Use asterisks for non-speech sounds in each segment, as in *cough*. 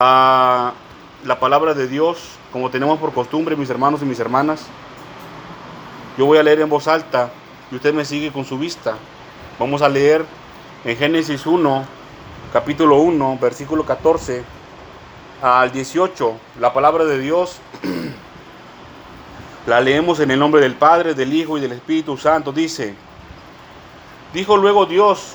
a la palabra de Dios, como tenemos por costumbre, mis hermanos y mis hermanas. Yo voy a leer en voz alta y usted me sigue con su vista. Vamos a leer en Génesis 1, capítulo 1, versículo 14 al 18, la palabra de Dios. *clears throat* La leemos en el nombre del Padre, del Hijo y del Espíritu Santo. Dice, dijo luego Dios,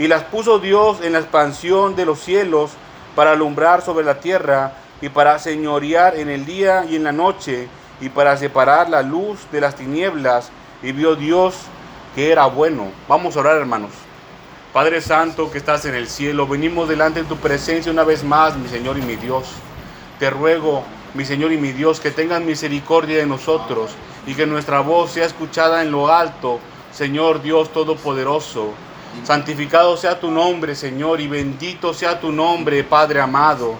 Y las puso Dios en la expansión de los cielos para alumbrar sobre la tierra y para señorear en el día y en la noche y para separar la luz de las tinieblas. Y vio Dios que era bueno. Vamos a orar hermanos. Padre Santo que estás en el cielo, venimos delante de tu presencia una vez más, mi Señor y mi Dios. Te ruego, mi Señor y mi Dios, que tengas misericordia de nosotros y que nuestra voz sea escuchada en lo alto, Señor Dios Todopoderoso. Santificado sea tu nombre, Señor, y bendito sea tu nombre, Padre amado.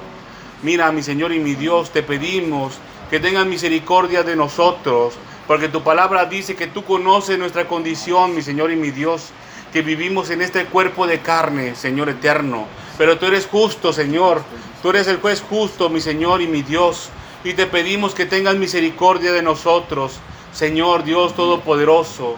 Mira, mi Señor y mi Dios, te pedimos que tengas misericordia de nosotros, porque tu palabra dice que tú conoces nuestra condición, mi Señor y mi Dios, que vivimos en este cuerpo de carne, Señor eterno. Pero tú eres justo, Señor. Tú eres el juez justo, mi Señor y mi Dios. Y te pedimos que tengas misericordia de nosotros, Señor Dios Todopoderoso.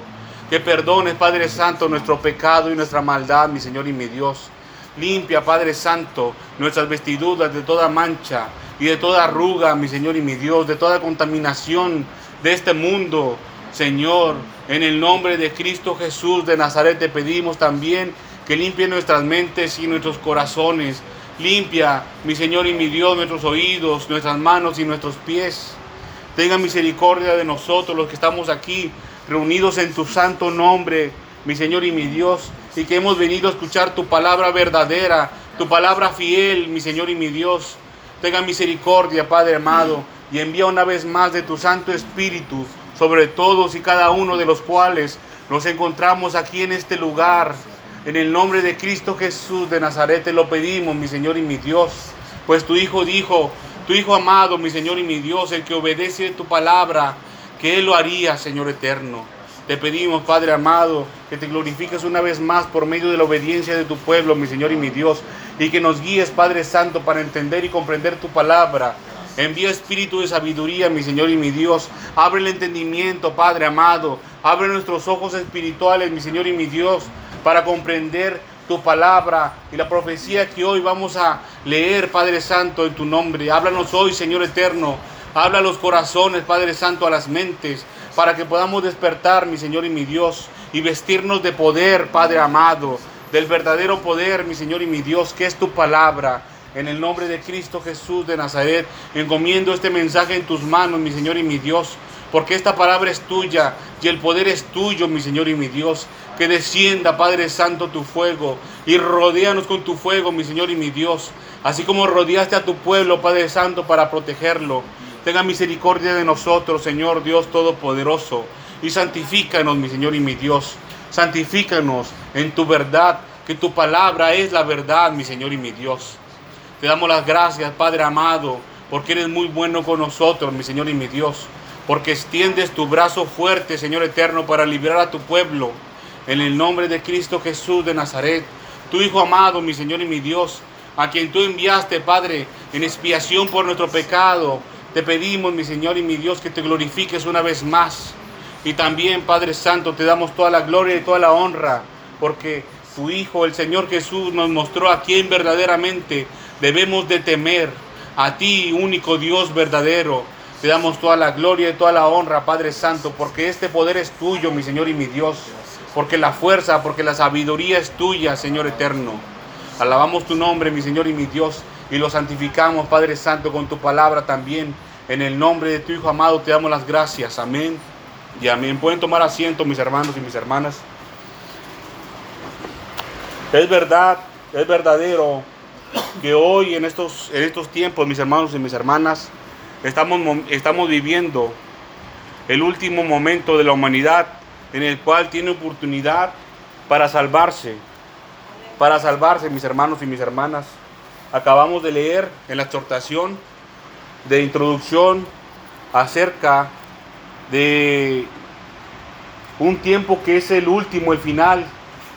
Que perdones, Padre Santo, nuestro pecado y nuestra maldad, mi Señor y mi Dios. Limpia, Padre Santo, nuestras vestiduras de toda mancha y de toda arruga, mi Señor y mi Dios, de toda contaminación de este mundo. Señor, en el nombre de Cristo Jesús de Nazaret te pedimos también que limpie nuestras mentes y nuestros corazones. Limpia, mi Señor y mi Dios, nuestros oídos, nuestras manos y nuestros pies. Tenga misericordia de nosotros los que estamos aquí reunidos en tu santo nombre, mi Señor y mi Dios, y que hemos venido a escuchar tu palabra verdadera, tu palabra fiel, mi Señor y mi Dios. Tenga misericordia, Padre amado, y envía una vez más de tu Santo Espíritu sobre todos y cada uno de los cuales nos encontramos aquí en este lugar. En el nombre de Cristo Jesús de Nazaret te lo pedimos, mi Señor y mi Dios. Pues tu Hijo dijo, tu Hijo amado, mi Señor y mi Dios, el que obedece tu palabra, que Él lo haría, Señor eterno. Te pedimos, Padre amado, que te glorifiques una vez más por medio de la obediencia de tu pueblo, mi Señor y mi Dios, y que nos guíes, Padre Santo, para entender y comprender tu palabra. Envía espíritu de sabiduría, mi Señor y mi Dios. Abre el entendimiento, Padre amado. Abre nuestros ojos espirituales, mi Señor y mi Dios, para comprender tu palabra y la profecía que hoy vamos a leer, Padre Santo, en tu nombre. Háblanos hoy, Señor eterno. Habla a los corazones, Padre Santo, a las mentes, para que podamos despertar, mi Señor y mi Dios, y vestirnos de poder, Padre amado, del verdadero poder, mi Señor y mi Dios, que es tu palabra. En el nombre de Cristo Jesús de Nazaret, encomiendo este mensaje en tus manos, mi Señor y mi Dios, porque esta palabra es tuya y el poder es tuyo, mi Señor y mi Dios. Que descienda, Padre Santo, tu fuego y rodéanos con tu fuego, mi Señor y mi Dios. Así como rodeaste a tu pueblo, Padre Santo, para protegerlo. Tenga misericordia de nosotros, Señor Dios Todopoderoso, y santifícanos, mi Señor y mi Dios. Santifícanos en tu verdad, que tu palabra es la verdad, mi Señor y mi Dios. Te damos las gracias, Padre amado, porque eres muy bueno con nosotros, mi Señor y mi Dios. Porque extiendes tu brazo fuerte, Señor eterno, para liberar a tu pueblo. En el nombre de Cristo Jesús de Nazaret, tu Hijo amado, mi Señor y mi Dios, a quien tú enviaste, Padre, en expiación por nuestro pecado, te pedimos, mi Señor y mi Dios, que te glorifiques una vez más. Y también, Padre Santo, te damos toda la gloria y toda la honra, porque tu Hijo, el Señor Jesús, nos mostró a quién verdaderamente debemos de temer. A ti, único Dios verdadero, te damos toda la gloria y toda la honra, Padre Santo, porque este poder es tuyo, mi Señor y mi Dios. Porque la fuerza, porque la sabiduría es tuya, Señor eterno. Alabamos tu nombre, mi Señor y mi Dios y lo santificamos, Padre Santo, con tu palabra también. En el nombre de tu Hijo amado te damos las gracias. Amén y amén. Pueden tomar asiento, mis hermanos y mis hermanas. Es verdad, es verdadero que hoy en estos, en estos tiempos, mis hermanos y mis hermanas, estamos, estamos viviendo el último momento de la humanidad en el cual tiene oportunidad para salvarse, para salvarse, mis hermanos y mis hermanas. Acabamos de leer en la exhortación de introducción acerca de un tiempo que es el último, el final,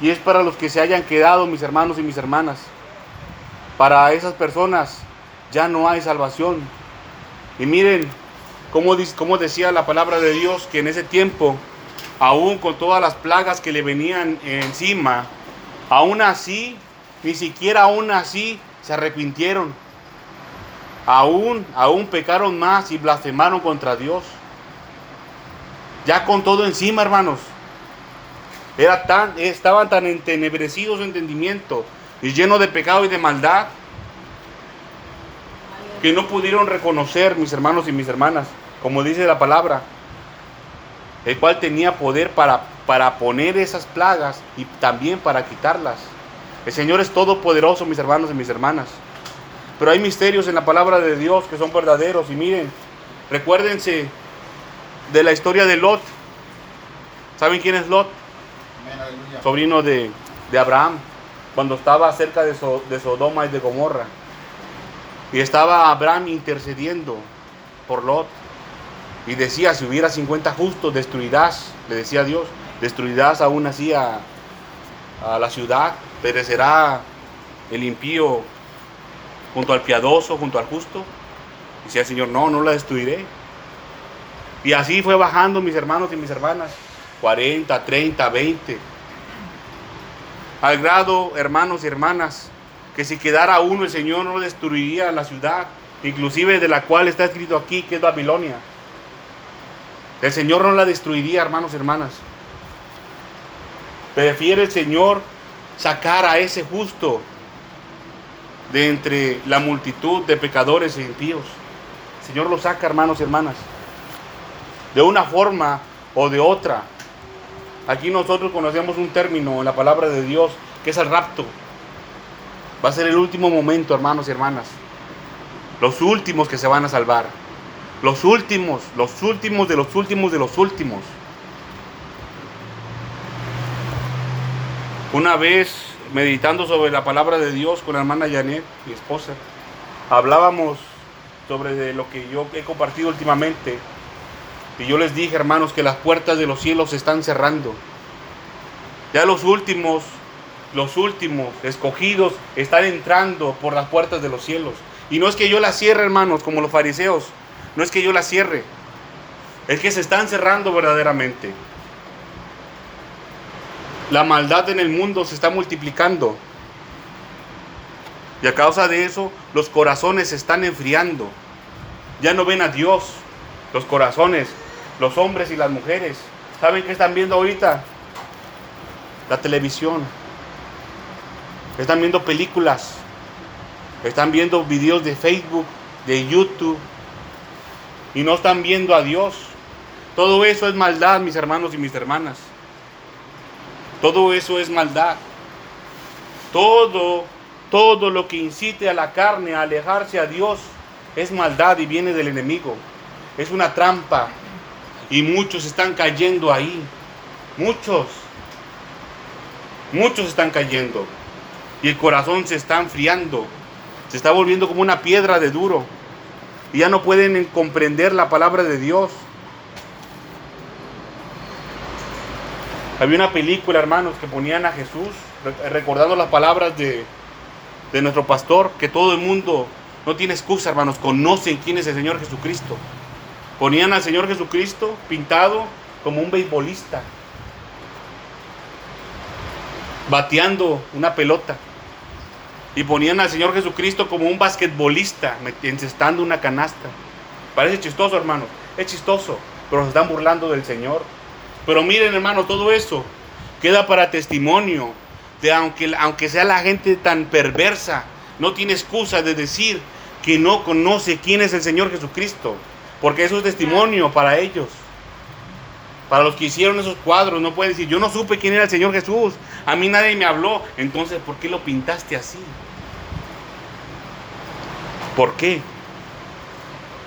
y es para los que se hayan quedado, mis hermanos y mis hermanas. Para esas personas ya no hay salvación. Y miren cómo, cómo decía la palabra de Dios que en ese tiempo, aún con todas las plagas que le venían encima, aún así, ni siquiera aún así se arrepintieron. Aún, aún pecaron más y blasfemaron contra Dios. Ya con todo encima, hermanos. Era tan, estaban tan entenebrecidos su entendimiento y llenos de pecado y de maldad que no pudieron reconocer, mis hermanos y mis hermanas, como dice la palabra, el cual tenía poder para, para poner esas plagas y también para quitarlas. El Señor es todopoderoso, mis hermanos y mis hermanas. Pero hay misterios en la palabra de Dios que son verdaderos. Y miren, recuérdense de la historia de Lot. ¿Saben quién es Lot? Sobrino de, Abraham, cuando estaba cerca de, de Sodoma y de Gomorra. Y estaba Abraham intercediendo por Lot. Y decía, si hubiera 50 justos, destruirás, le decía Dios, destruirás aún así a, a la ciudad, perecerá el impío junto al piadoso, junto al justo. Decía el Señor, no, no la destruiré. Y así fue bajando mis hermanos y mis hermanas. 40, 30, 20. Al grado, hermanos y hermanas, que si quedara uno el Señor no destruiría la ciudad, inclusive de la cual está escrito aquí, que es Babilonia. El Señor no la destruiría, hermanos y hermanas. Prefiere el Señor sacar a ese justo de entre la multitud de pecadores e impíos. El Señor lo saca, hermanos y hermanas de una forma o de otra. Aquí nosotros conocemos un término en la palabra de Dios que es el rapto. Va a ser el último momento, hermanos y hermanas. Los últimos que se van a salvar. Los últimos, los últimos de los últimos de los últimos. Una vez meditando sobre la palabra de Dios con la hermana Janet, mi esposa, hablábamos sobre lo que yo he compartido últimamente y yo les dije, hermanos, que las puertas de los cielos se están cerrando. Ya los últimos, los últimos escogidos están entrando por las puertas de los cielos. Y no es que yo las cierre, hermanos, como los fariseos. No es que yo las cierre. Es que se están cerrando verdaderamente. La maldad en el mundo se está multiplicando. Y a causa de eso, los corazones se están enfriando. Ya no ven a Dios. Los corazones los hombres y las mujeres. ¿Saben qué están viendo ahorita? La televisión. Están viendo películas. Están viendo videos de Facebook, de YouTube. Y no están viendo a Dios. Todo eso es maldad, mis hermanos y mis hermanas. Todo eso es maldad. Todo, todo lo que incite a la carne a alejarse a Dios es maldad y viene del enemigo. Es una trampa, y muchos están cayendo ahí. Muchos. Muchos están cayendo. Y el corazón se está enfriando. Se está volviendo como una piedra de duro. Y ya no pueden comprender la palabra de Dios. Había una película, hermanos, que ponían a Jesús, recordando las palabras de, de nuestro pastor, que todo el mundo no tiene excusa, hermanos, conocen quién es el Señor Jesucristo. Ponían al Señor Jesucristo pintado como un beisbolista, bateando una pelota. Y ponían al Señor Jesucristo como un basquetbolista, encestando una canasta. Parece chistoso, hermano. Es chistoso, pero se están burlando del Señor. Pero miren, hermano, todo eso queda para testimonio de aunque, aunque sea la gente tan perversa, no tiene excusa de decir que no conoce quién es el Señor Jesucristo. Porque eso es testimonio para ellos. Para los que hicieron esos cuadros, no pueden decir, yo no supe quién era el Señor Jesús. A mí nadie me habló. Entonces, ¿por qué lo pintaste así? ¿Por qué?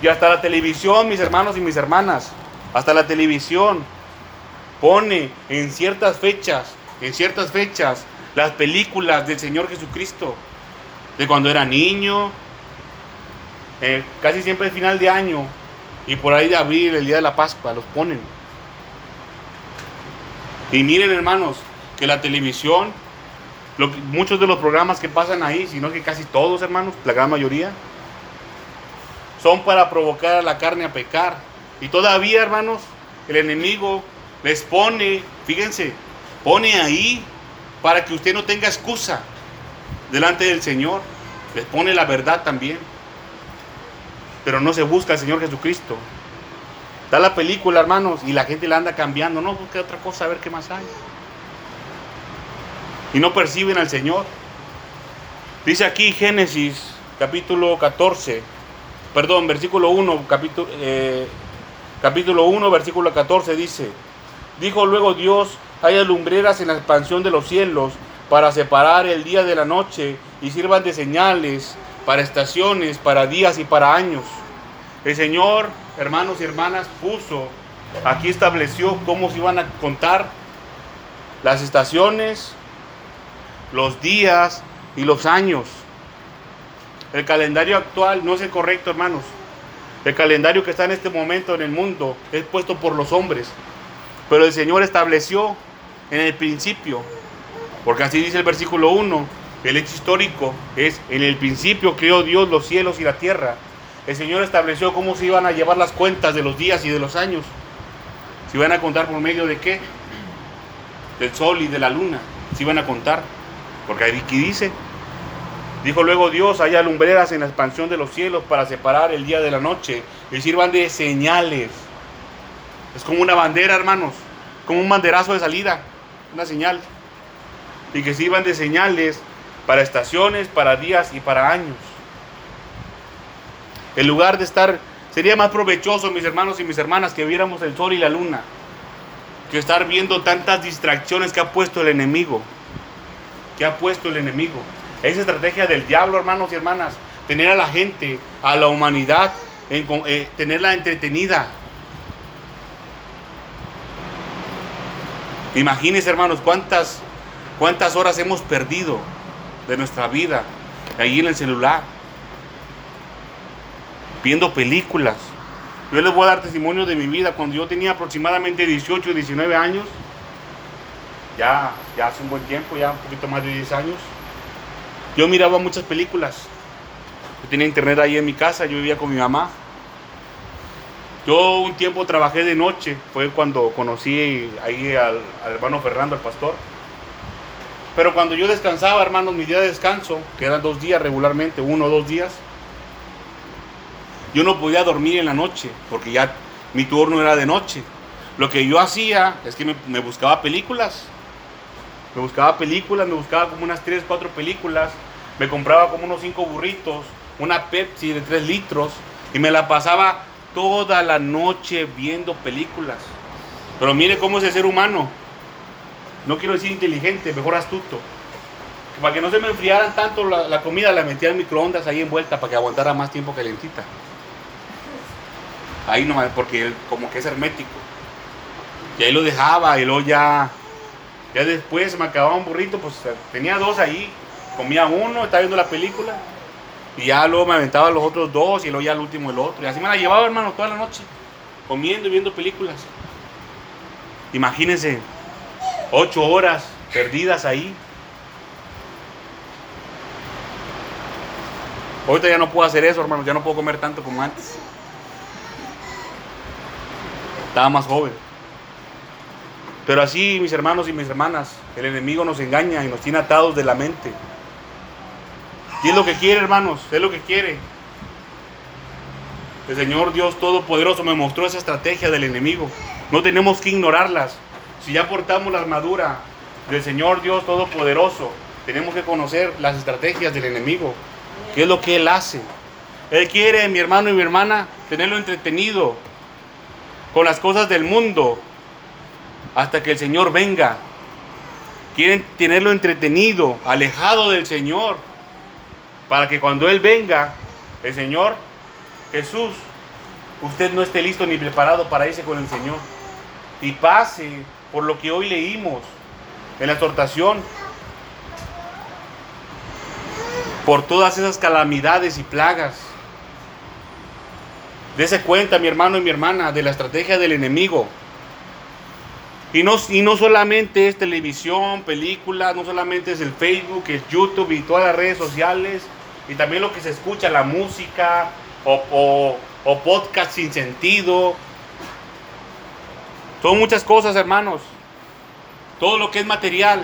Y hasta la televisión, mis hermanos y mis hermanas, hasta la televisión pone en ciertas fechas, en ciertas fechas, las películas del Señor Jesucristo, de cuando era niño, eh, casi siempre el final de año, y por ahí de abril, el día de la Pascua, los ponen. Y miren hermanos, que la televisión, muchos de los programas que pasan ahí, sino que casi todos hermanos, la gran mayoría, son para provocar a la carne a pecar. Y todavía hermanos, el enemigo les pone, fíjense, pone ahí para que usted no tenga excusa delante del Señor. Les pone la verdad también. Pero no se busca al Señor Jesucristo. Da la película, hermanos, y la gente la anda cambiando. No, busca otra cosa, a ver qué más hay. Y no perciben al Señor. Dice aquí Génesis capítulo 14, perdón, versículo 1, capítulo, eh, capítulo 1, versículo 14 dice, dijo luego Dios, hay lumbreras en la expansión de los cielos para separar el día de la noche y sirvan de señales para estaciones, para días y para años. El Señor hermanos y hermanas, puso, aquí estableció cómo se iban a contar las estaciones, los días y los años. El calendario actual no es el correcto, hermanos. El calendario que está en este momento en el mundo es puesto por los hombres. Pero el Señor estableció en el principio, porque así dice el versículo 1, el hecho histórico es, en el principio creó Dios los cielos y la tierra el Señor estableció cómo se iban a llevar las cuentas de los días y de los años. Se iban a contar por medio de qué? Del sol y de la luna. Se iban a contar. Porque aquí dice, dijo luego Dios, haya lumbreras en la expansión de los cielos para separar el día de la noche y sirvan de señales. Es como una bandera, hermanos, como un banderazo de salida, una señal. Y que sirvan de señales para estaciones, para días y para años. En lugar de estar, sería más provechoso, mis hermanos y mis hermanas, que viéramos el sol y la luna, que estar viendo tantas distracciones que ha puesto el enemigo. Que ha puesto el enemigo. Esa estrategia del diablo, hermanos y hermanas, tener a la gente, a la humanidad, eh, tenerla entretenida. Imagínense, hermanos, cuántas, cuántas horas hemos perdido de nuestra vida ahí en el celular viendo películas. Yo les voy a dar testimonio de mi vida. Cuando yo tenía aproximadamente 18, 19 años, ya, ya hace un buen tiempo, ya un poquito más de 10 años, yo miraba muchas películas. Yo tenía internet ahí en mi casa, yo vivía con mi mamá. Yo un tiempo trabajé de noche, fue cuando conocí ahí al, al hermano Fernando, el pastor. Pero cuando yo descansaba, hermanos, mi día de descanso, que eran dos días regularmente, uno o dos días, yo no podía dormir en la noche porque ya mi turno era de noche. Lo que yo hacía es que me, buscaba películas. Me buscaba películas, me buscaba como unas 3, 4 películas. Me compraba como unos 5 burritos, una Pepsi de 3 litros y me la pasaba toda la noche viendo películas. Pero mire cómo es el ser humano. No quiero decir inteligente, mejor astuto. Para que no se me enfriaran tanto la, comida, la metía en microondas ahí envuelta para que aguantara más tiempo calentita. Ahí nomás, porque como que es hermético. Y ahí lo dejaba y luego ya, ya después me acababa un burrito, pues tenía dos ahí. Comía uno, estaba viendo la película. Y ya luego me aventaba los otros dos y luego ya el último el otro. Y así me la llevaba, hermano, toda la noche. Comiendo y viendo películas. Imagínense, ocho horas perdidas ahí. Ahorita ya no puedo hacer eso, hermano. Ya no puedo comer tanto como antes. Estaba más joven. Pero así, mis hermanos y mis hermanas, el enemigo nos engaña y nos tiene atados de la mente. Y es lo que quiere, hermanos, es lo que quiere. El Señor Dios Todopoderoso me mostró esa estrategia del enemigo. No tenemos que ignorarlas. Si ya portamos la armadura del Señor Dios Todopoderoso, tenemos que conocer las estrategias del enemigo. ¿Qué es lo que Él hace? Él quiere, mi hermano y mi hermana, tenerlo entretenido, con las cosas del mundo hasta que el Señor venga. Quieren tenerlo entretenido, alejado del Señor, para que cuando Él venga el Señor Jesús, usted no esté listo ni preparado para irse con el Señor. Y pase por lo que hoy leímos en la exhortación, por todas esas calamidades y plagas. Dese cuenta, mi hermano y mi hermana, de la estrategia del enemigo. Y no, y no solamente es televisión, películas, no solamente es el Facebook, es YouTube y todas las redes sociales, y también lo que se escucha, la música o, o podcast sin sentido. Son muchas cosas, hermanos. Todo lo que es material.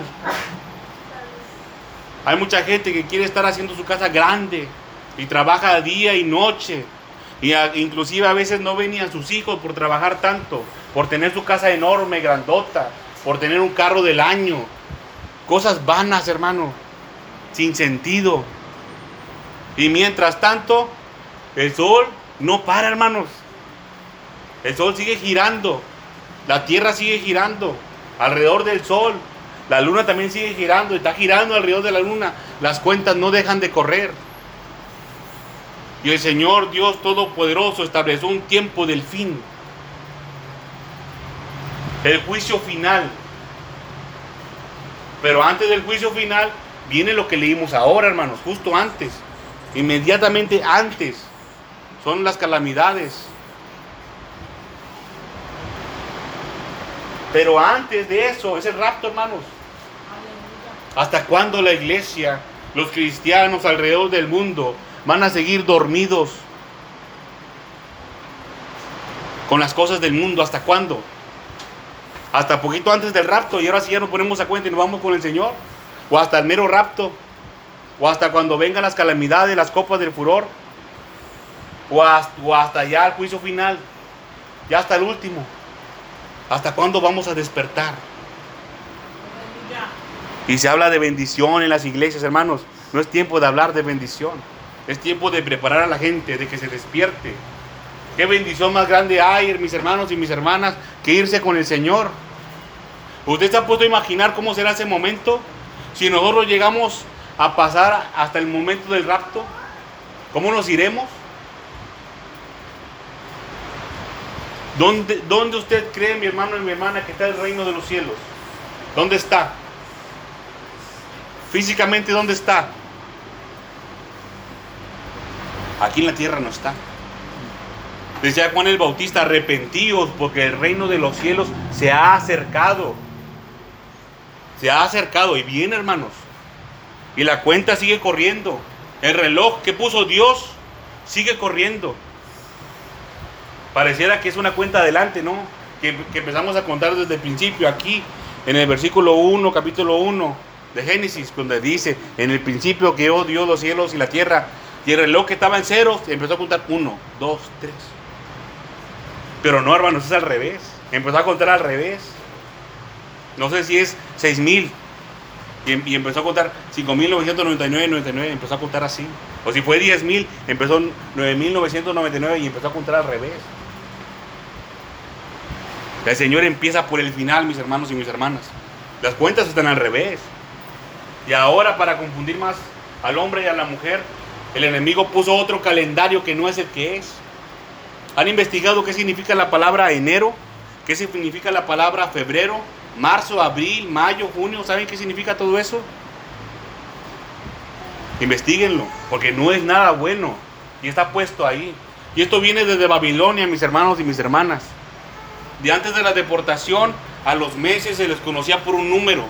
Hay mucha gente que quiere estar haciendo su casa grande y trabaja día y noche. Y inclusive a veces no venían sus hijos por trabajar tanto, por tener su casa enorme, grandota, por tener un carro del año. Cosas vanas, hermano, sin sentido. Y mientras tanto, el sol no para, hermanos. El sol sigue girando. La tierra sigue girando alrededor del sol. La luna también sigue girando, está girando alrededor de la luna. Las cuentas no dejan de correr. Y el Señor Dios Todopoderoso estableció un tiempo del fin. El juicio final. Pero antes del juicio final viene lo que leímos ahora, hermanos, justo antes. Inmediatamente antes. Son las calamidades. Pero antes de eso, es el rapto, hermanos. ¿Hasta cuándo la iglesia, los cristianos alrededor del mundo van a seguir dormidos con las cosas del mundo? ¿Hasta cuándo? Hasta poquito antes del rapto y ahora sí ya nos ponemos a cuenta y nos vamos con el Señor. O hasta el mero rapto. O hasta cuando vengan las calamidades, las copas del furor. O hasta, o hasta ya el juicio final. Ya hasta el último. ¿Hasta cuándo vamos a despertar? Y se habla de bendición en las iglesias, hermanos. No es tiempo de hablar de bendición. Es tiempo de preparar a la gente, de que se despierte. Qué bendición más grande hay, mis hermanos y mis hermanas, que irse con el Señor. ¿Usted se ha puesto a imaginar cómo será ese momento? Si nosotros llegamos a pasar hasta el momento del rapto, ¿cómo nos iremos? ¿Dónde, ¿Dónde usted cree, mi hermano y mi hermana, que está el reino de los cielos? ¿Dónde está? Físicamente, ¿dónde está? Aquí en la tierra no está. Decía Juan el Bautista, arrepentidos porque el reino de los cielos se ha acercado. Se ha acercado y viene, hermanos. Y la cuenta sigue corriendo. El reloj que puso Dios sigue corriendo. Pareciera que es una cuenta adelante, ¿no? Que, empezamos a contar desde el principio, aquí, en el versículo 1, capítulo 1 de Génesis, donde dice, en el principio creó Dios los cielos y la tierra, y el reloj que estaba en cero empezó a contar 1, 2, 3. Pero no, hermanos, es al revés. Empezó a contar al revés. No sé si es 6000. Y, y empezó a contar 5.999, 99, empezó a contar así. O si fue 10.000, empezó 9.999 y empezó a contar al revés. El Señor empieza por el final, mis hermanos y mis hermanas. Las cuentas están al revés. Y ahora para confundir más al hombre y a la mujer, el enemigo puso otro calendario que no es el que es. ¿Han investigado qué significa la palabra enero? ¿Qué significa la palabra febrero? Marzo, abril, mayo, junio. ¿Saben qué significa todo eso? Investíguenlo, porque no es nada bueno. Y está puesto ahí. Y esto viene desde Babilonia, mis hermanos y mis hermanas de antes de la deportación, a los meses se les conocía por un número.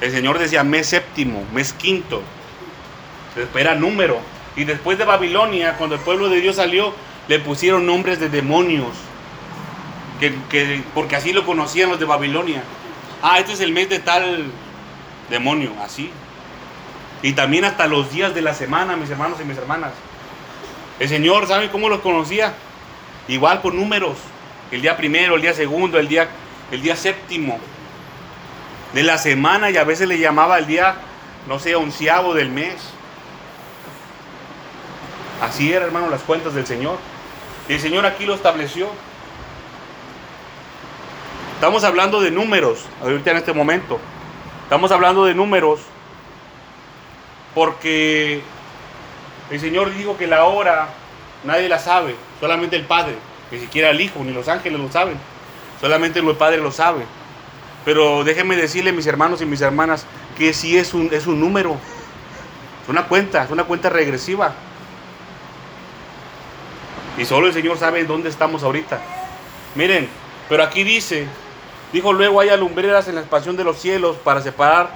El Señor decía mes séptimo, mes quinto. Era número. Y después de Babilonia, cuando el pueblo de Dios salió, le pusieron nombres de demonios. Que, porque así lo conocían los de Babilonia. Ah, este es el mes de tal demonio, así. Y también hasta los días de la semana, mis hermanos y mis hermanas. El Señor, ¿saben cómo los conocía? Igual con números el día primero, el día segundo, el día, el día séptimo de la semana y a veces le llamaba el día, no sé, onceavo del mes. Así era, hermano, las cuentas del Señor. El Señor aquí lo estableció. Estamos hablando de números, ahorita en este momento. Estamos hablando de números porque El Señor dijo que la hora nadie la sabe, solamente el Padre, ni siquiera el Hijo, ni los ángeles lo saben, solamente el Padre lo sabe. Pero déjenme decirle, mis hermanos y mis hermanas, que sí es un, es un número, es una cuenta, es una cuenta regresiva. Y solo el Señor sabe dónde estamos ahorita. Miren, pero aquí dice, dijo luego hay alumbreras en la expansión de los cielos para separar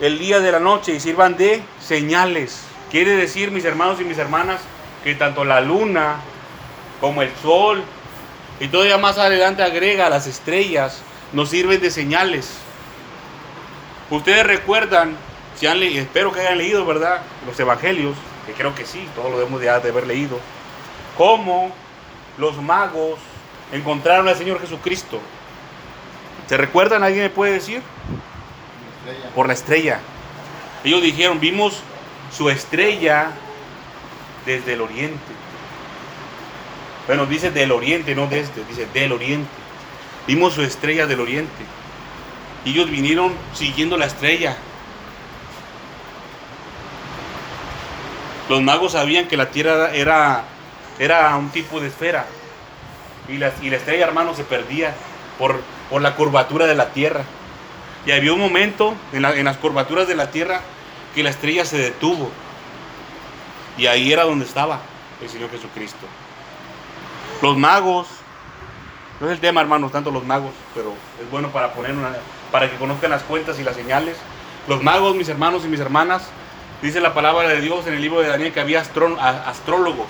el día de la noche y sirvan de señales. Quiere decir, mis hermanos y mis hermanas, que tanto la luna como el sol y todavía más adelante agrega las estrellas nos sirven de señales. Ustedes recuerdan, si han leído, espero que hayan leído, ¿verdad? Los evangelios, que creo que sí, todos lo debemos de haber leído, cómo los magos encontraron al Señor Jesucristo. ¿Se recuerdan? ¿Alguien me puede decir? Por la estrella. Ellos dijeron, vimos su estrella desde el oriente. Bueno, dice del oriente, no desde, dice del oriente. Vimos su estrella del oriente. Ellos vinieron siguiendo la estrella. Los magos sabían que la tierra era, era un tipo de esfera. Y la, y la estrella, hermano, se perdía por, por la curvatura de la tierra. Y había un momento en, las curvaturas de la tierra que la estrella se detuvo. Y ahí era donde estaba el Señor Jesucristo. Los magos, no es el tema, hermanos, tanto los magos, pero es bueno para poner una, para que conozcan las cuentas y las señales. Los magos, mis hermanos y mis hermanas, dice la palabra de Dios en el libro de Daniel que había astrólogos,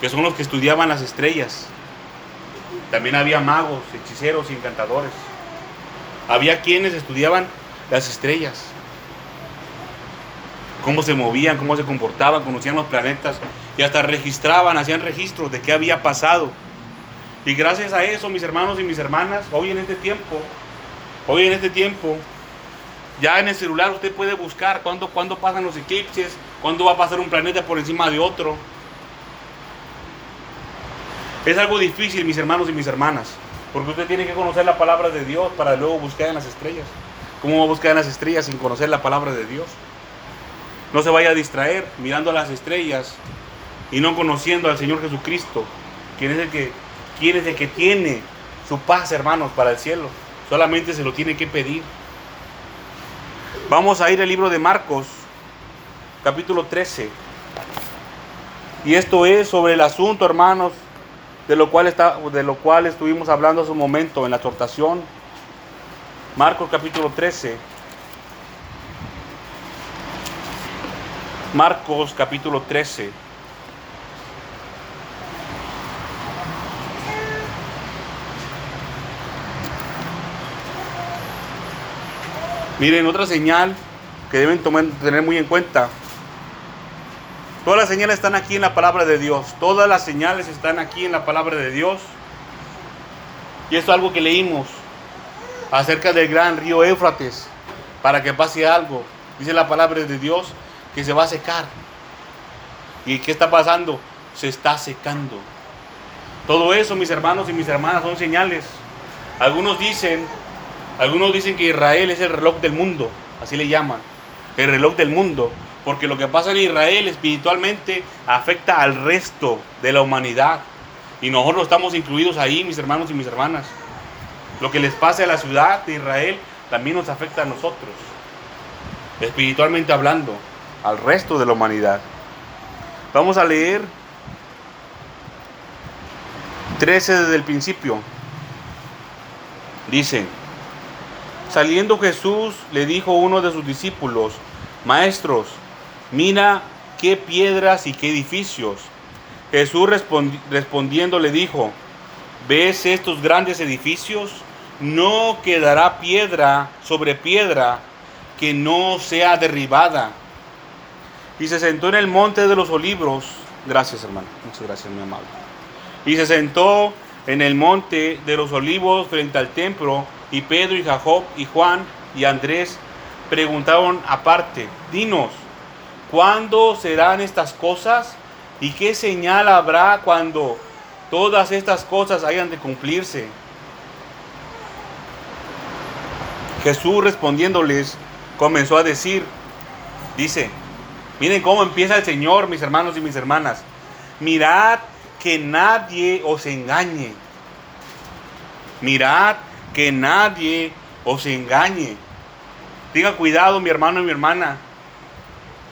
que son los que estudiaban las estrellas. También había magos, hechiceros y encantadores. Había quienes estudiaban las estrellas cómo se movían, cómo se comportaban, conocían los planetas y hasta registraban, hacían registros de qué había pasado. Y gracias a eso, mis hermanos y mis hermanas, hoy en este tiempo, hoy en este tiempo, ya en el celular usted puede buscar cuándo, cuándo pasan los eclipses, cuándo va a pasar un planeta por encima de otro. Es algo difícil, mis hermanos y mis hermanas, porque usted tiene que conocer la palabra de Dios para luego buscar en las estrellas. ¿Cómo va a buscar en las estrellas sin conocer la palabra de Dios? No se vaya a distraer mirando a las estrellas y no conociendo al Señor Jesucristo, quien es el que, quien es el que tiene su paz, hermanos, para el cielo. Solamente se lo tiene que pedir. Vamos a ir al libro de Marcos, capítulo 13. Y esto es sobre el asunto, hermanos, de lo cual, está, de lo cual estuvimos hablando hace un momento en la exhortación. Marcos capítulo 13. Marcos capítulo 13. Miren, otra señal que deben tener muy en cuenta. Todas las señales están aquí en la palabra de Dios. Todas las señales están aquí en la palabra de Dios. Y esto es algo que leímos acerca del gran río Éufrates para que pase algo. Dice la palabra de Dios que se va a secar. ¿Y qué está pasando? Se está secando. Todo eso, mis hermanos y mis hermanas, son señales. Algunos dicen, algunos dicen que Israel es el reloj del mundo, así le llaman, el reloj del mundo, porque lo que pasa en Israel espiritualmente afecta al resto de la humanidad. Y nosotros estamos incluidos ahí, mis hermanos y mis hermanas. Lo que les pasa a la ciudad de Israel también nos afecta a nosotros, espiritualmente hablando al resto de la humanidad. Vamos a leer 13 desde el principio. Dice, saliendo Jesús le dijo a uno de sus discípulos, maestros, mira qué piedras y qué edificios. Jesús respondiendo le dijo, ¿ves estos grandes edificios? No quedará piedra sobre piedra que no sea derribada y se sentó en el monte de los olivos. Gracias, hermano. Muchas gracias, mi amable. Y se sentó en el monte de los olivos frente al templo. Y Pedro y Jacob y Juan y Andrés preguntaron aparte, dinos, ¿cuándo serán estas cosas? ¿Y qué señal habrá cuando todas estas cosas hayan de cumplirse? Jesús respondiéndoles comenzó a decir, dice, Miren cómo empieza el Señor, mis hermanos y mis hermanas. Mirad que nadie os engañe. Mirad que nadie os engañe. Tenga cuidado, mi hermano y mi hermana,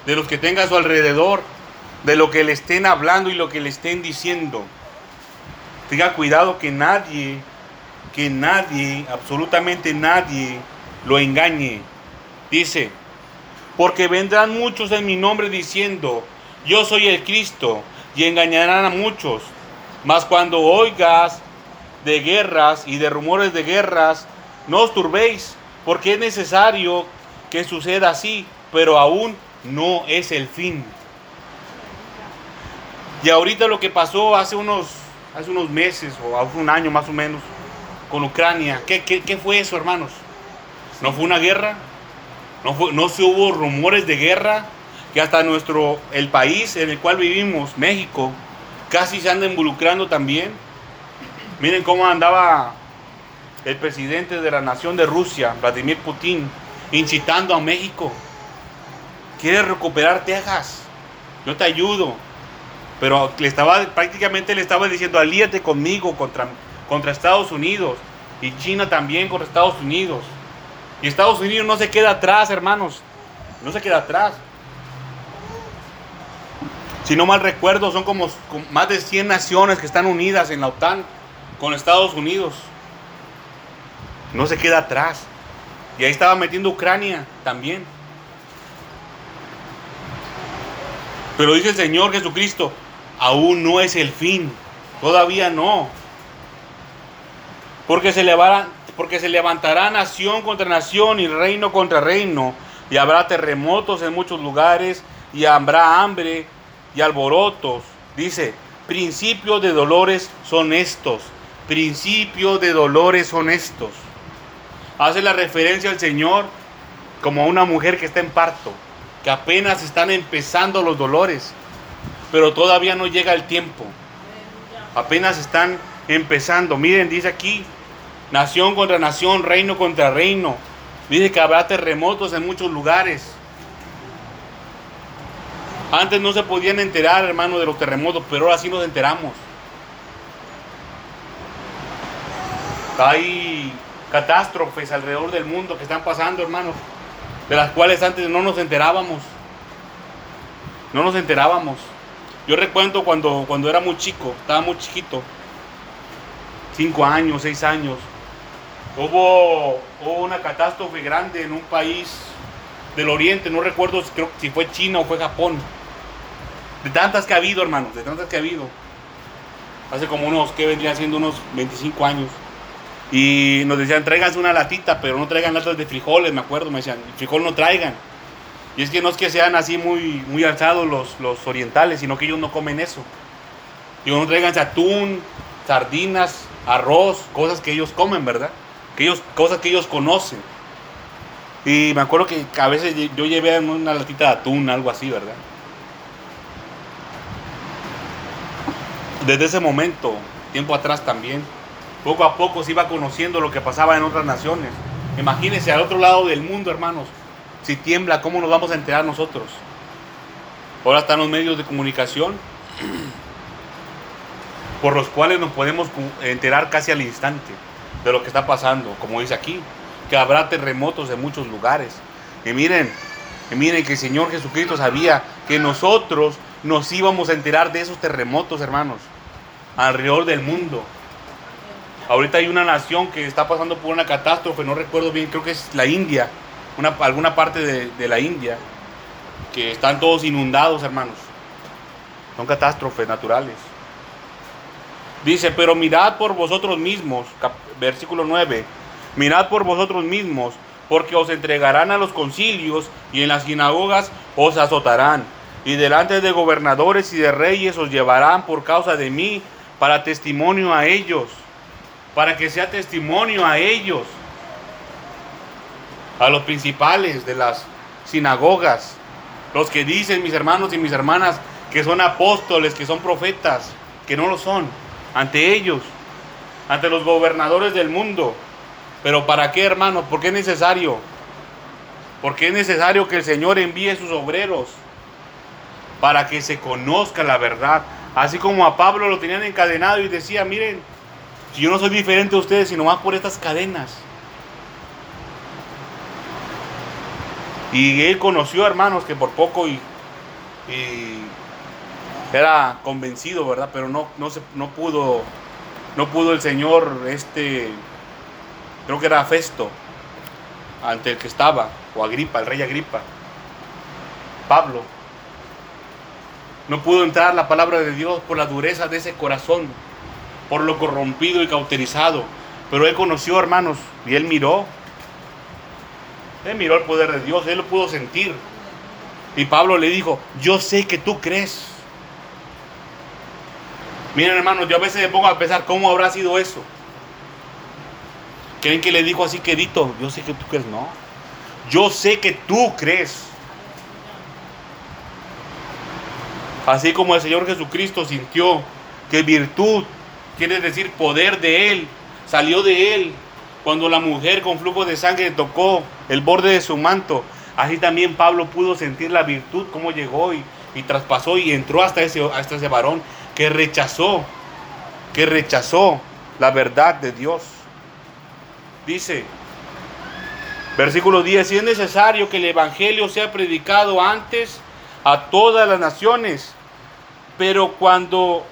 de los que tenga a su alrededor, de lo que le estén hablando y lo que le estén diciendo. Tenga cuidado que nadie, que nadie, absolutamente nadie, lo engañe. Dice, porque vendrán muchos en mi nombre diciendo, yo soy el Cristo, y engañarán a muchos. Mas cuando oigas de guerras y de rumores de guerras, no os turbéis, porque es necesario que suceda así, pero aún no es el fin. Y ahorita lo que pasó hace unos, hace unos meses o hace un año más o menos con Ucrania, ¿qué, fue eso, hermanos? ¿No fue una guerra? ¿No, fue, ¿No se hubo rumores de guerra? Que hasta nuestro, el país en el cual vivimos, México, casi se anda involucrando también. Miren cómo andaba el presidente de la nación de Rusia, Vladimir Putin, incitando a México. Quiere recuperar Texas. Yo te ayudo. Pero le estaba, prácticamente le estaba diciendo, alíate conmigo contra, contra Estados Unidos. Y China también contra Estados Unidos. Y Estados Unidos no se queda atrás, hermanos. No se queda atrás. Si no mal recuerdo, son como, más de 100 naciones que están unidas en la OTAN con Estados Unidos. No se queda atrás. Y ahí estaba metiendo Ucrania también. Pero dice el Señor Jesucristo, aún no es el fin. Todavía no. Porque se, levantará, porque se levantará nación contra nación y reino contra reino. Y habrá terremotos en muchos lugares y habrá hambre y alborotos. Dice, principios de dolores son estos. Principios de dolores son estos. Hace la referencia al Señor como a una mujer que está en parto, que apenas están empezando los dolores, pero todavía no llega el tiempo. Apenas están empezando. Miren, dice aquí, nación contra nación, reino contra reino. Dice que habrá terremotos en muchos lugares. Antes no se podían enterar, hermano, de los terremotos, pero ahora sí nos enteramos. Hay catástrofes alrededor del mundo que están pasando, hermanos, de las cuales antes no nos enterábamos. No nos enterábamos. Yo recuerdo cuando, cuando era muy chico, estaba muy chiquito, cinco años, seis años, hubo, hubo una catástrofe grande en un país del oriente, no recuerdo creo, si fue China o fue Japón. De tantas que ha habido, hermanos, de tantas que ha habido. Hace como unos, que vendría siendo unos 25 años. Y nos decían, tráiganse una latita, pero no traigan latas de frijoles, me acuerdo, me decían, frijol no traigan. Y es que no es que sean así muy, muy alzados los, los orientales, sino que ellos no comen eso. Y no traigan atún, sardinas, arroz, cosas que ellos comen, ¿verdad? Que ellos, cosas que ellos conocen. Y me acuerdo que a veces yo llevé una latita de atún, algo así, ¿verdad? Desde ese momento, tiempo atrás también, poco a poco se iba conociendo lo que pasaba en otras naciones. Imagínense al otro lado del mundo, hermanos, si tiembla, ¿cómo nos vamos a enterar nosotros? Ahora están los medios de comunicación *clears throat* por los cuales nos podemos enterar casi al instante de lo que está pasando, como dice aquí, que habrá terremotos en muchos lugares. Y miren, y miren que el Señor Jesucristo sabía que nosotros nos íbamos a enterar de esos terremotos, hermanos, alrededor del mundo. Ahorita hay una nación que está pasando por una catástrofe, no recuerdo bien, creo que es la India, una, alguna parte de, de la India, que están todos inundados, hermanos. Son catástrofes naturales. Dice, pero mirad por vosotros mismos, versículo 9, mirad por vosotros mismos, porque os entregarán a los concilios y en las sinagogas os azotarán, y delante de gobernadores y de reyes os llevarán por causa de mí, para testimonio a ellos, para que sea testimonio a ellos a los principales de las sinagogas, los que dicen mis hermanos y mis hermanas que son apóstoles, que son profetas, que no lo son, ante ellos, ante los gobernadores del mundo. Pero ¿para qué, hermanos? Porque es necesario. Porque es necesario que el Señor envíe sus obreros para que se conozca la verdad. Así como a Pablo lo tenían encadenado y decía, miren, yo no soy diferente a ustedes, sino más por estas cadenas. Y él conoció hermanos que por poco y, era convencido, ¿verdad? Pero no, no, se, no pudo, no pudo el Señor, este, creo que era Festo, ante el que estaba, o Agripa, el rey Agripa, Pablo. No pudo entrar la palabra de Dios por la dureza de ese corazón, por lo corrompido y cauterizado. Pero él conoció, hermanos, y él miró. Él miró el poder de Dios, él lo pudo sentir. Y Pablo le dijo, yo sé que tú crees. Miren, hermanos, yo a veces me pongo a pensar cómo habrá sido eso. ¿Creen que le dijo así quedito? Yo sé que tú crees, no. Yo sé que tú crees. Así como el Señor Jesucristo sintió que virtud, quiere decir poder de Él, salió de Él. Cuando la mujer con flujo de sangre tocó el borde de su manto, así también Pablo pudo sentir la virtud, cómo llegó y, traspasó y entró hasta ese, hasta ese varón que rechazó, que rechazó la verdad de Dios. Dice, versículo 10, si es necesario que el Evangelio sea predicado antes a todas las naciones, pero cuando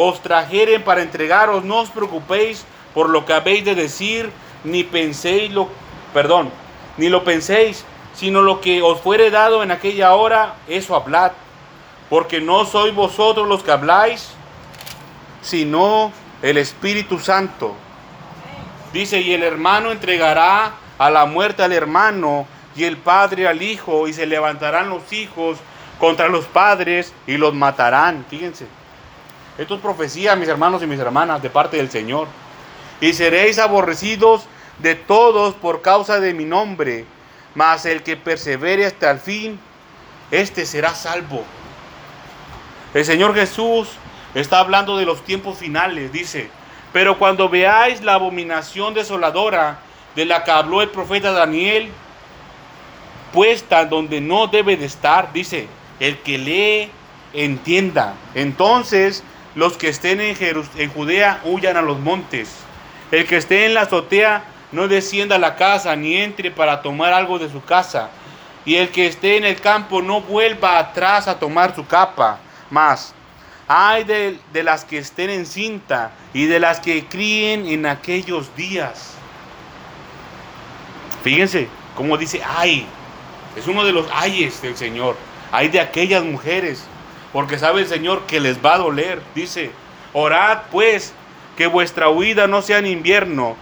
os trajeren para entregaros, no os preocupéis por lo que habéis de decir, ni penséis lo, perdón, ni lo penséis, sino lo que os fuere dado en aquella hora, eso hablad, porque no sois vosotros los que habláis, sino el Espíritu Santo. Dice, y el hermano entregará a la muerte al hermano, y el padre al hijo, y se levantarán los hijos contra los padres y los matarán. Fíjense. Esto es profecía, mis hermanos y mis hermanas, de parte del Señor. Y seréis aborrecidos de todos por causa de mi nombre, mas el que persevere hasta el fin, este será salvo. El Señor Jesús está hablando de los tiempos finales, dice, pero cuando veáis la abominación desoladora de la que habló el profeta Daniel, puesta donde no debe de estar, dice, el que lee, entienda. Entonces los que estén en, en Judea huyan a los montes. El que esté en la azotea no descienda a la casa ni entre para tomar algo de su casa. Y el que esté en el campo no vuelva atrás a tomar su capa. Más, de, de las que estén en cinta y de las que críen en aquellos días. Fíjense cómo dice ay. Es uno de los ayes del Señor. Hay de aquellas mujeres, porque sabe el Señor que les va a doler. Dice, orad pues que vuestra huida no sea en invierno,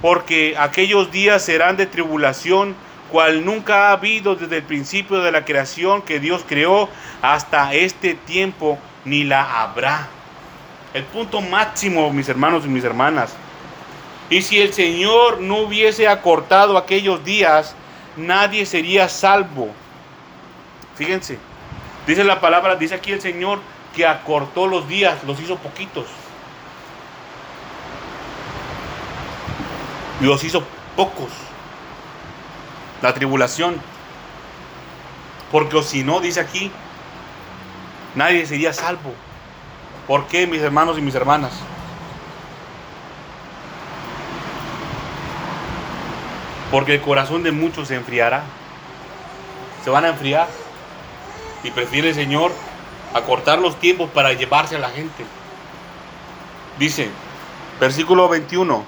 porque aquellos días serán de tribulación, cual nunca ha habido desde el principio de la creación que Dios creó hasta este tiempo, ni la habrá. El punto máximo, mis hermanos y mis hermanas. Y si el Señor no hubiese acortado aquellos días, nadie sería salvo. Fíjense, dice la palabra, dice aquí el Señor que acortó los días, los hizo poquitos. Los hizo pocos. La tribulación. Porque si no, dice aquí, nadie sería salvo. ¿Por qué, mis hermanos y mis hermanas? Porque el corazón de muchos se enfriará. Se van a enfriar. Y prefiere el Señor acortar los tiempos para llevarse a la gente. Dice, versículo 21.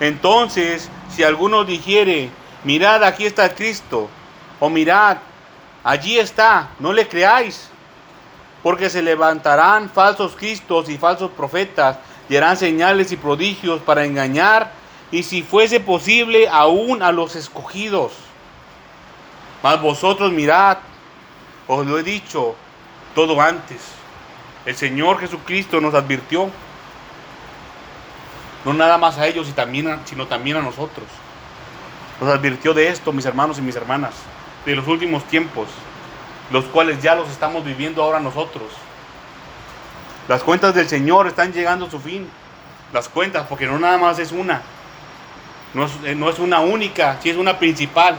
Entonces, si alguno dijere, mirad, aquí está Cristo, o mirad, allí está, no le creáis, porque se levantarán falsos cristos y falsos profetas, y harán señales y prodigios para engañar, y si fuese posible, aún a los escogidos. Mas vosotros mirad, os lo he dicho todo antes. El Señor Jesucristo nos advirtió, no nada más a ellos, sino también a nosotros. Nos advirtió de esto, mis hermanos y mis hermanas, de los últimos tiempos, los cuales ya los estamos viviendo ahora nosotros. Las cuentas del Señor están llegando a su fin. Las cuentas, porque no nada más es una. No es, no es una única, sí es una principal.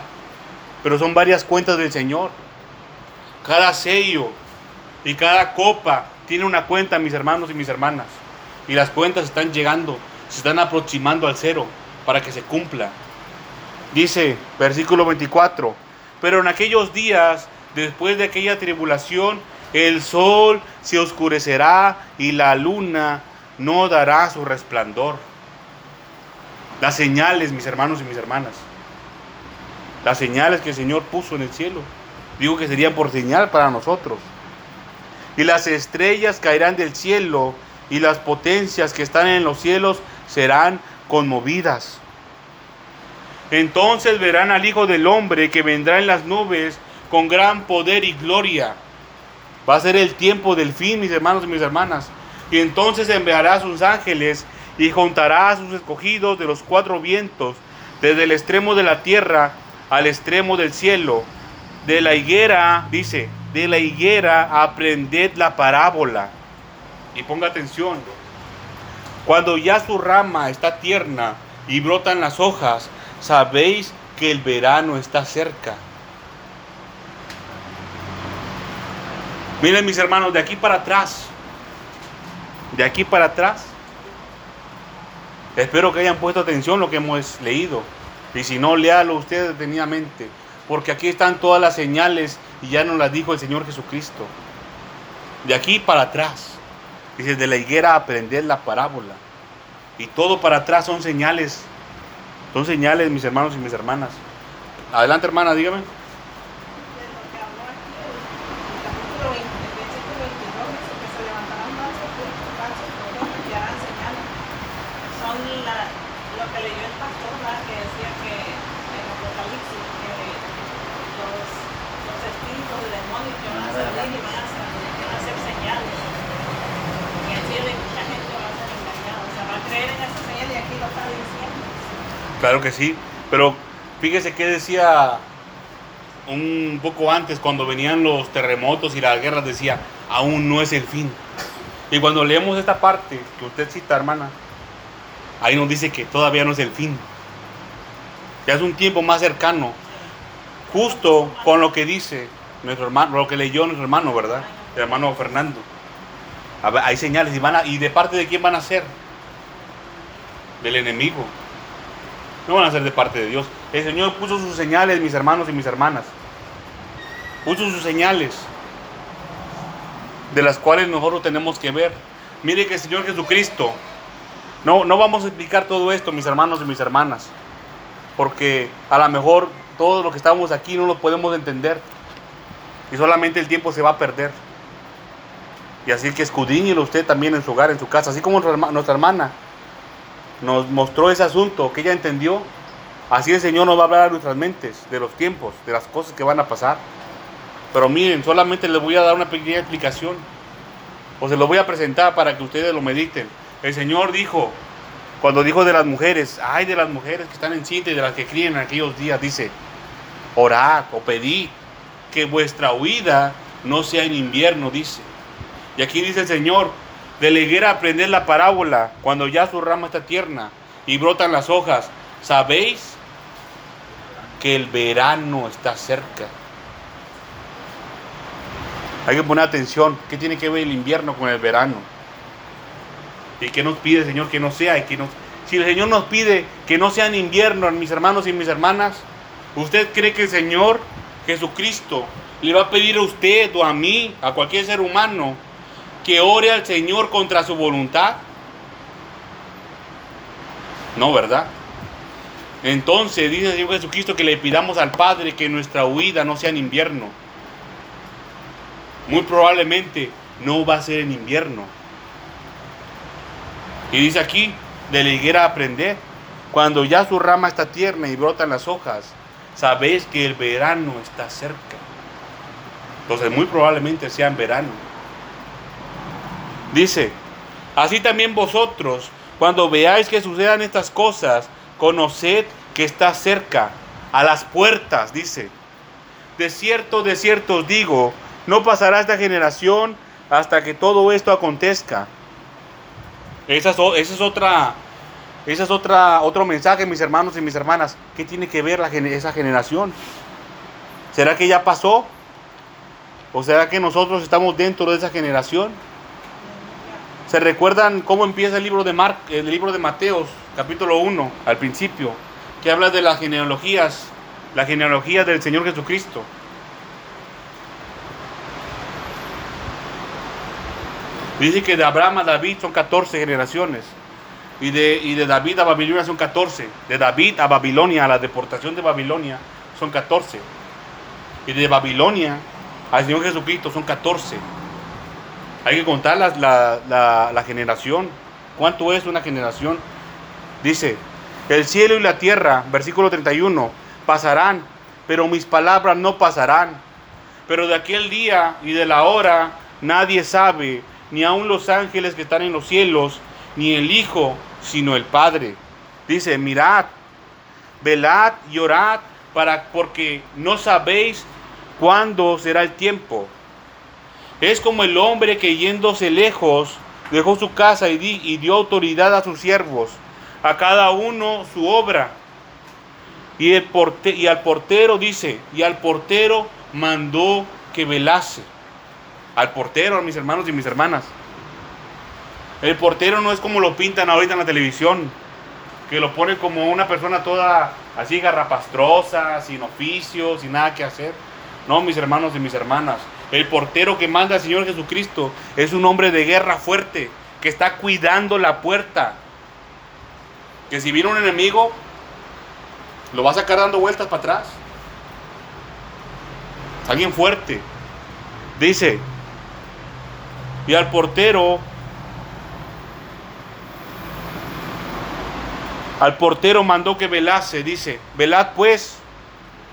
Pero son varias cuentas del Señor. Cada sello Y cada copa tiene una cuenta, mis hermanos y mis hermanas. Y las cuentas están llegando, se están aproximando al cero para que se cumpla. Dice, versículo 24, pero en aquellos días, después de aquella tribulación, el sol se oscurecerá y la luna no dará su resplandor. Las señales, mis hermanos y mis hermanas. Las señales que el Señor puso en el cielo. Digo que serían por señal para nosotros. Y las estrellas caerán del cielo y las potencias que están en los cielos serán conmovidas. Entonces verán al Hijo del Hombre que vendrá en las nubes con gran poder y gloria. Va a ser el tiempo del fin, mis hermanos y mis hermanas. Y entonces enviará a sus ángeles y juntará a sus escogidos de los cuatro vientos, desde el extremo de la tierra al extremo del cielo. De la higuera, dice, de la higuera aprended la parábola. Y ponga atención. Cuando ya su rama está tierna y brotan las hojas, sabéis que el verano está cerca. Miren mis hermanos, de aquí para atrás, de aquí para atrás, espero que hayan puesto atención lo que hemos leído. Y si no, léalo ustedes detenidamente, porque aquí están todas las señales y ya nos las dijo el Señor Jesucristo. De aquí para atrás, dice, de la higuera aprender la parábola. Y todo para atrás son señales son señales, mis hermanos y mis hermanas. Adelante, hermana, dígame. Claro que sí, pero fíjese que decía un poco antes, cuando venían los terremotos y las guerras, decía, aún no es el fin. Y cuando leemos esta parte que usted cita, hermana, ahí nos dice que todavía no es el fin. Ya es un tiempo más cercano, justo con lo que dice nuestro hermano, lo que leyó nuestro hermano, ¿verdad? El hermano Fernando. Hay señales y, y de parte de quién van a ser? Del enemigo. No van a ser de parte de Dios. El Señor puso sus señales, mis hermanos y mis hermanas. Puso sus señales, de las cuales nosotros tenemos que ver. Mire que el Señor Jesucristo, no, no vamos a explicar todo esto, mis hermanos y mis hermanas, porque a lo mejor todo lo que estamos aquí no lo podemos entender y solamente el tiempo se va a perder. Y así que escudíñelo usted también en su hogar, en su casa, así como nuestra hermana nos mostró ese asunto que ella entendió. Así el Señor nos va a hablar a nuestras mentes de los tiempos, de las cosas que van a pasar. Pero miren, solamente les voy a dar una pequeña explicación. O se lo voy a presentar para que ustedes lo mediten. El Señor dijo, cuando dijo de las mujeres, ay de las mujeres que están en cinta y de las que críen en aquellos días, dice, orad o pedid que vuestra huida no sea en invierno, dice. Y aquí dice el Señor, de la higuera aprender la parábola cuando ya su rama está tierna y brotan las hojas. ¿Sabéis que el verano está cerca? Hay que poner atención. ¿Qué tiene que ver el invierno con el verano? ¿Y qué nos pide el Señor que no sea? Y que. Si el Señor nos pide que no sea en invierno, mis hermanos y mis hermanas, ¿usted cree que el Señor Jesucristo le va a pedir a usted o a mí, a cualquier ser humano, que ore al Señor contra su voluntad? No, ¿verdad? Entonces dice el Señor Jesucristo que le pidamos al Padre que nuestra huida no sea en invierno. Muy probablemente no va a ser en invierno. Y dice aquí, de la higuera aprender, cuando ya su rama está tierna y brotan las hojas, sabéis que el verano está cerca. Entonces muy probablemente sea en verano. Dice, así también vosotros, cuando veáis que sucedan estas cosas, conoced que está cerca, a las puertas, dice. De cierto, de cierto os digo, no pasará esta generación hasta que todo esto acontezca. Esa es, esa es otra, esa es otra, otro mensaje, mis hermanos y mis hermanas. ¿Qué tiene que ver esa generación? ¿Será que ya pasó? ¿O será que nosotros estamos dentro de esa generación? ¿Se recuerdan cómo empieza el libro de Mar el libro de Mateos, capítulo 1, al principio, que habla de las genealogías, la genealogía del Señor Jesucristo? Dice que de Abraham a David son 14 generaciones. Y de, y de David a Babilonia son 14. De David a Babilonia, a la deportación de Babilonia, son 14. Y de Babilonia al Señor Jesucristo son 14. Hay que contar la, la, generación. ¿Cuánto es una generación? Dice, el cielo y la tierra, versículo 31, pasarán, pero mis palabras no pasarán. Pero de aquel día y de la hora nadie sabe, ni aun los ángeles que están en los cielos, ni el Hijo, sino el Padre. Dice, mirad, velad y orad para porque no sabéis cuándo será el tiempo. Es como el hombre que yéndose lejos dejó su casa y, dio autoridad a sus siervos, a cada uno su obra. Y, el y al portero dice, y al portero mandó que velase. Al portero, a mis hermanos y mis hermanas. El portero no es como lo pintan ahorita en la televisión, que lo pone como una persona toda así garrapastrosa, sin oficio, sin nada que hacer. No, mis hermanos y mis hermanas. El portero que manda al Señor Jesucristo es un hombre de guerra fuerte que está cuidando la puerta. Que si viene un enemigo, lo va a sacar dando vueltas para atrás. alguien fuerte. Dice, y al portero, al portero mandó que velase, dice, velad pues,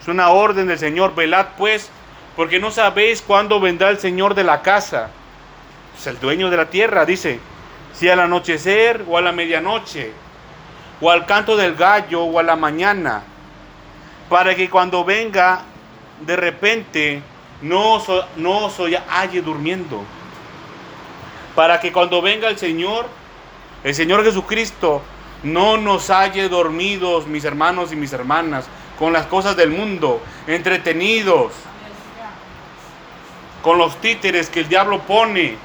es una orden del Señor, velad pues porque no sabéis cuándo vendrá el Señor de la casa, es el dueño de la tierra, dice, si al anochecer o a la medianoche, o al canto del gallo o a la mañana, para que cuando venga de repente no os, no halle durmiendo, para que cuando venga el Señor, el Señor Jesucristo, no nos halle dormidos, mis hermanos y mis hermanas, con las cosas del mundo, entretenidos con los títeres que el diablo pone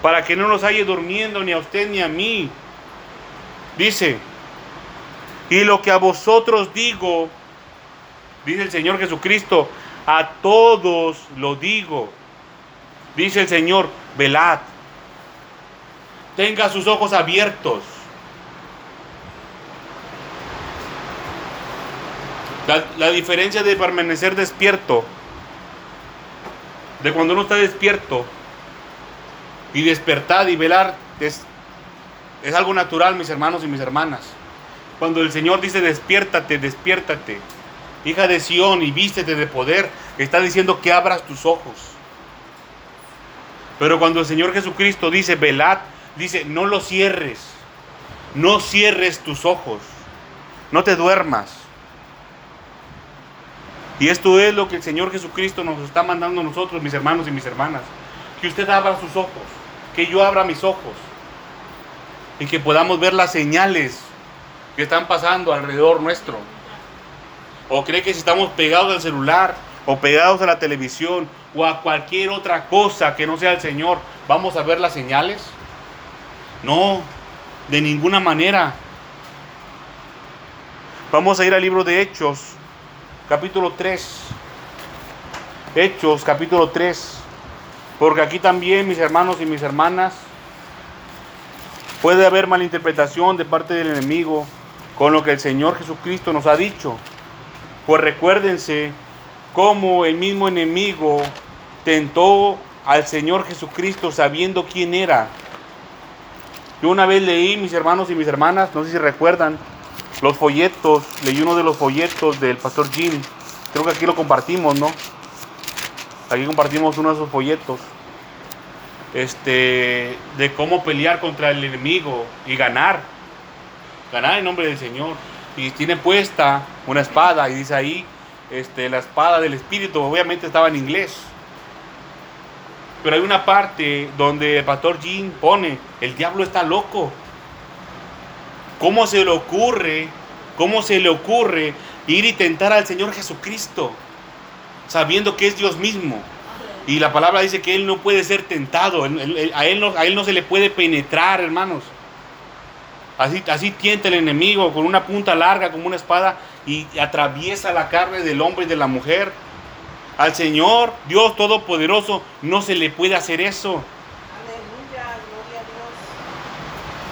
para que no nos haya durmiendo ni a usted ni a mí. Dice, y lo que a vosotros digo, dice el Señor Jesucristo, a todos lo digo. Dice el Señor, velad, tenga sus ojos abiertos. La, la diferencia de permanecer despierto de cuando uno está despierto y despertar y velar es, es algo natural, mis hermanos y mis hermanas. Cuando el Señor dice despiértate, despiértate, hija de Sión, y vístete de poder, está diciendo que abras tus ojos. Pero cuando el Señor Jesucristo dice velad, dice no lo cierres, no cierres tus ojos, no te duermas. Y esto es lo que el Señor Jesucristo nos está mandando a nosotros, mis hermanos y mis hermanas. Que usted abra sus ojos, que yo abra mis ojos. Y que podamos ver las señales que están pasando alrededor nuestro. O cree que si estamos pegados al celular o pegados a la televisión o a cualquier otra cosa que no sea el Señor, vamos a ver las señales. No, de ninguna manera. Vamos a ir al libro de Hechos, capítulo 3. Hechos, capítulo 3. Porque aquí también, mis hermanos y mis hermanas, puede haber malinterpretación de parte del enemigo con lo que el Señor Jesucristo nos ha dicho. Pues recuérdense cómo el mismo enemigo tentó al Señor Jesucristo sabiendo quién era. Yo una vez leí, mis hermanos y mis hermanas, no sé si recuerdan, los folletos, leí uno de los folletos del pastor Jim. Creo que aquí lo compartimos, ¿no? Aquí compartimos uno de esos folletos. Este, de cómo pelear contra el enemigo y ganar. Ganar en nombre del Señor. Y tiene puesta una espada y dice ahí, este, la espada del Espíritu, obviamente estaba en inglés. Pero hay una parte donde el pastor Jim pone, el diablo está loco. ¿Cómo se le ocurre? ¿Cómo se le ocurre ir y tentar al Señor Jesucristo? Sabiendo que es Dios mismo. Y la palabra dice que él no puede ser tentado, a él no, a él no se le puede penetrar, hermanos. Así, así tienta el enemigo con una punta larga como una espada y atraviesa la carne del hombre y de la mujer. Al Señor, Dios Todopoderoso, no se le puede hacer eso.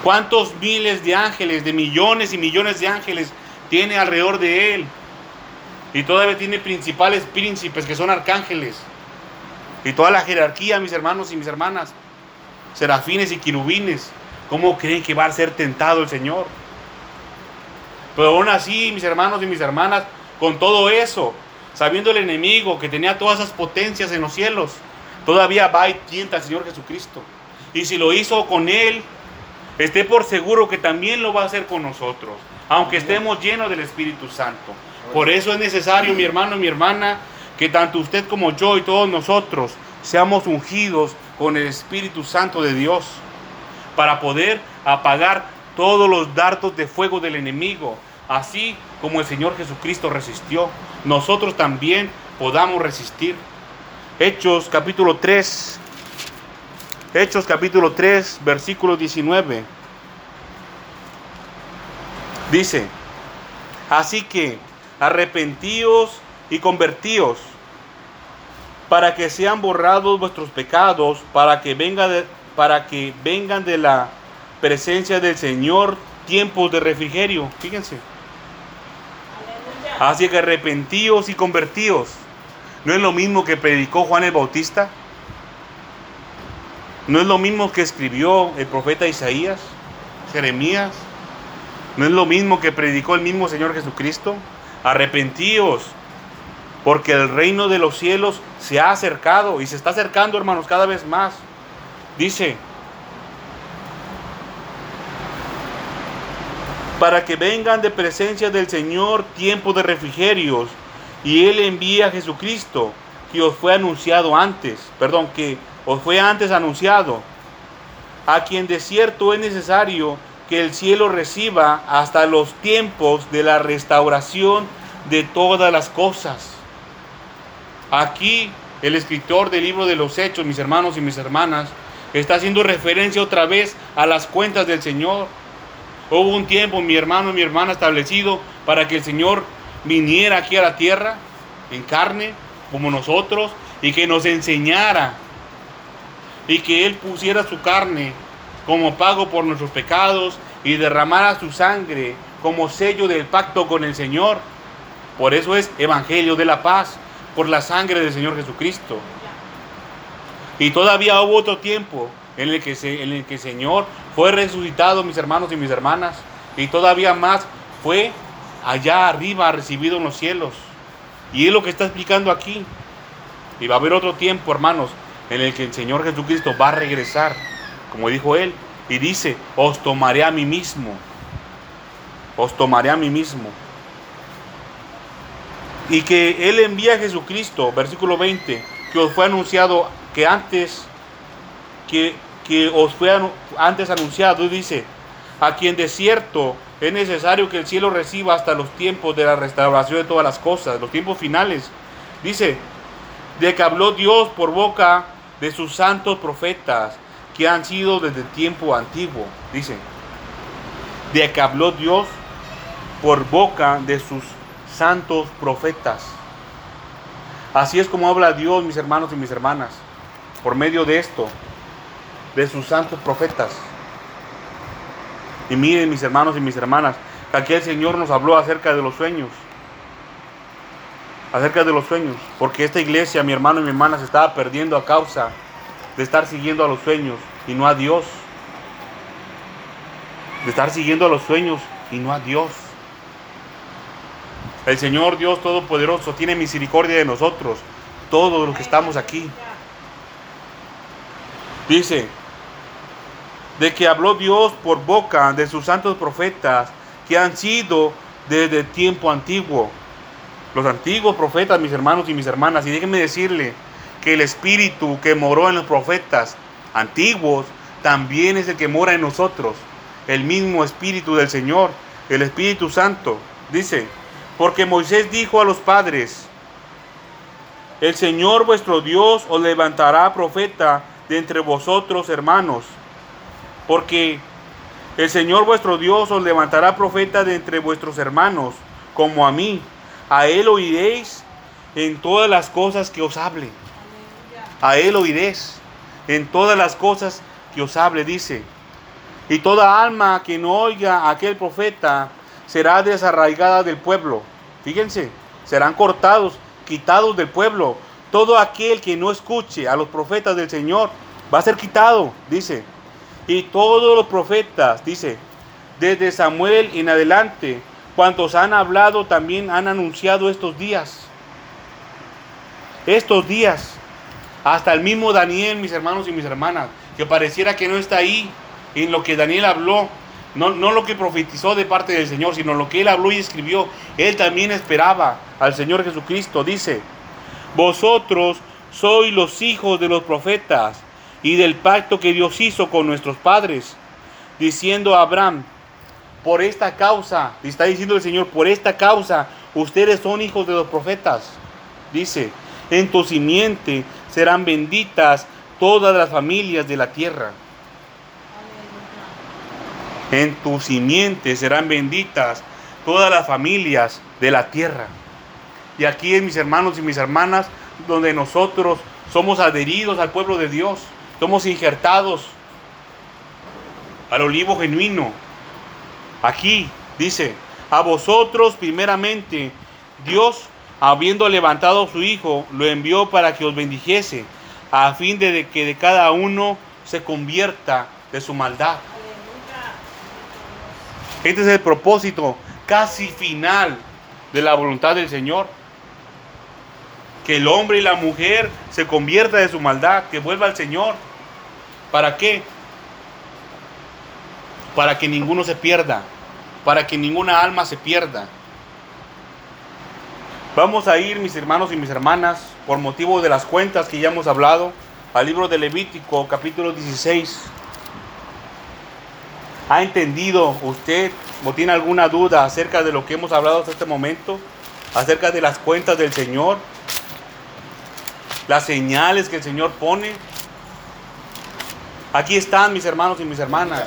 ¿Cuántos miles de ángeles, de millones y millones de ángeles tiene alrededor de él? Y todavía tiene principales príncipes que son arcángeles. Y toda la jerarquía, mis hermanos y mis hermanas, serafines y quirubines. ¿Cómo creen que va a ser tentado el Señor? Pero aún así, mis hermanos y mis hermanas, con todo eso, sabiendo el enemigo que tenía todas esas potencias en los cielos, todavía va y tienta al Señor Jesucristo. Y si lo hizo con Él, esté por seguro que también lo va a hacer con nosotros, aunque estemos llenos del Espíritu Santo. Por eso es necesario, mi hermano y mi hermana, que tanto usted como yo y todos nosotros seamos ungidos con el Espíritu Santo de Dios para poder apagar todos los dardos de fuego del enemigo, así como el Señor Jesucristo resistió. Nosotros también podamos resistir. Hechos capítulo 3. Hechos capítulo 3, versículo 19. Dice, así que arrepentíos y convertíos para que sean borrados vuestros pecados, para que, venga de, para que vengan de la presencia del Señor tiempos de refrigerio. Fíjense. Así que arrepentíos y convertíos. ¿No es lo mismo que predicó Juan el Bautista? ¿No es lo mismo que escribió el profeta Isaías, Jeremías? ¿No es lo mismo que predicó el mismo Señor Jesucristo? Arrepentíos porque el reino de los cielos se ha acercado y se está acercando, hermanos, cada vez más. Dice, para que vengan de presencia del Señor tiempos de refrigerios, y Él envía a Jesucristo, que os fue anunciado antes, perdón, que os fue antes anunciado, a quien de cierto es necesario que el cielo reciba hasta los tiempos de la restauración de todas las cosas Aquí el escritor del libro de los Hechos, mis hermanos y mis hermanas, está haciendo referencia otra vez a las cuentas del Señor. Hubo un tiempo, mi hermano y mi hermana, establecido para que el Señor viniera aquí a la tierra en carne, como nosotros, y que nos enseñara, y que Él pusiera su carne como pago por nuestros pecados y derramara su sangre como sello del pacto con el Señor. Por eso es Evangelio de la paz por la sangre del Señor Jesucristo. Y todavía hubo otro tiempo en el, que en el que el Señor fue resucitado, mis hermanos y mis hermanas, y todavía más fue allá arriba recibido en los cielos. Y es lo que está explicando aquí. Y va a haber otro tiempo, hermanos, en el que el Señor Jesucristo va a regresar, como dijo él, y dice, os tomaré a mí mismo. Os tomaré a mí mismo y que Él envía a Jesucristo, versículo 20, que os fue anunciado, que antes, que, que os fue antes anunciado, dice, a quien de cierto es necesario que el cielo reciba hasta los tiempos de la restauración de todas las cosas, los tiempos finales. Dice, de que habló Dios por boca de sus santos profetas, que han sido desde tiempo antiguo. Dice, de que habló Dios por boca de sus santos profetas. Así es como habla Dios, mis hermanos y mis hermanas, por medio de esto, de sus santos profetas. Y miren, mis hermanos y mis hermanas, aquí el Señor nos habló acerca de los sueños. Acerca de los sueños. Porque esta iglesia, mi hermano y mi hermana, se estaba perdiendo a causa de estar siguiendo a los sueños y no a Dios. De estar siguiendo a los sueños y no a Dios. El Señor Dios Todopoderoso tiene misericordia de nosotros, todos los que estamos aquí. Dice, de que habló Dios por boca de sus santos profetas que han sido desde tiempo antiguo. Los antiguos profetas, mis hermanos y mis hermanas, y déjenme decirle que el Espíritu que moró en los profetas antiguos también es el que mora en nosotros. El mismo Espíritu del Señor, el Espíritu Santo. Dice, porque Moisés dijo a los padres, el Señor vuestro Dios os levantará profeta de entre vosotros, hermanos, porque el Señor vuestro Dios os levantará profeta de entre vuestros hermanos, como a mí. A él oiréis en todas las cosas que os hable. A él oiréis en todas las cosas que os hable, dice. Y toda alma que no oiga a aquel profeta será desarraigada del pueblo. Fíjense, serán cortados, quitados del pueblo. Todo aquel que no escuche a los profetas del Señor va a ser quitado, dice. Y todos los profetas, dice, desde Samuel en adelante, cuantos han hablado también han anunciado estos días. Estos días. Hasta el mismo Daniel, mis hermanos y mis hermanas, que pareciera que no está ahí en lo que Daniel habló, no, no, lo que profetizó de parte del Señor, sino lo que él habló y escribió. Él también esperaba al Señor Jesucristo. Dice, vosotros sois los hijos de los profetas y del pacto que Dios hizo con nuestros padres, diciendo a Abraham, por esta causa, está diciendo el Señor, por esta causa, ustedes son hijos de los profetas. Dice, en tu simiente serán benditas todas las familias de la tierra. En tu simiente serán benditas todas las familias de la tierra. Y aquí en mis hermanos y mis hermanas, donde nosotros somos adheridos al pueblo de Dios, somos injertados al olivo genuino. Aquí dice, a vosotros primeramente, Dios, habiendo levantado a su Hijo, lo envió para que os bendijese, a fin de que de cada uno se convierta de su maldad. Este es el propósito casi final de la voluntad del Señor. Que el hombre y la mujer se convierta de su maldad, que vuelva al Señor. ¿Para qué? Para que ninguno se pierda, para que ninguna alma se pierda. Vamos a ir, mis hermanos y mis hermanas, por motivo de las cuentas que ya hemos hablado, al libro de Levítico, capítulo 16. ¿Ha entendido usted o tiene alguna duda acerca de lo que hemos hablado hasta este momento? Acerca de las cuentas del Señor, las señales que el Señor pone Aquí están mis hermanos y mis hermanas.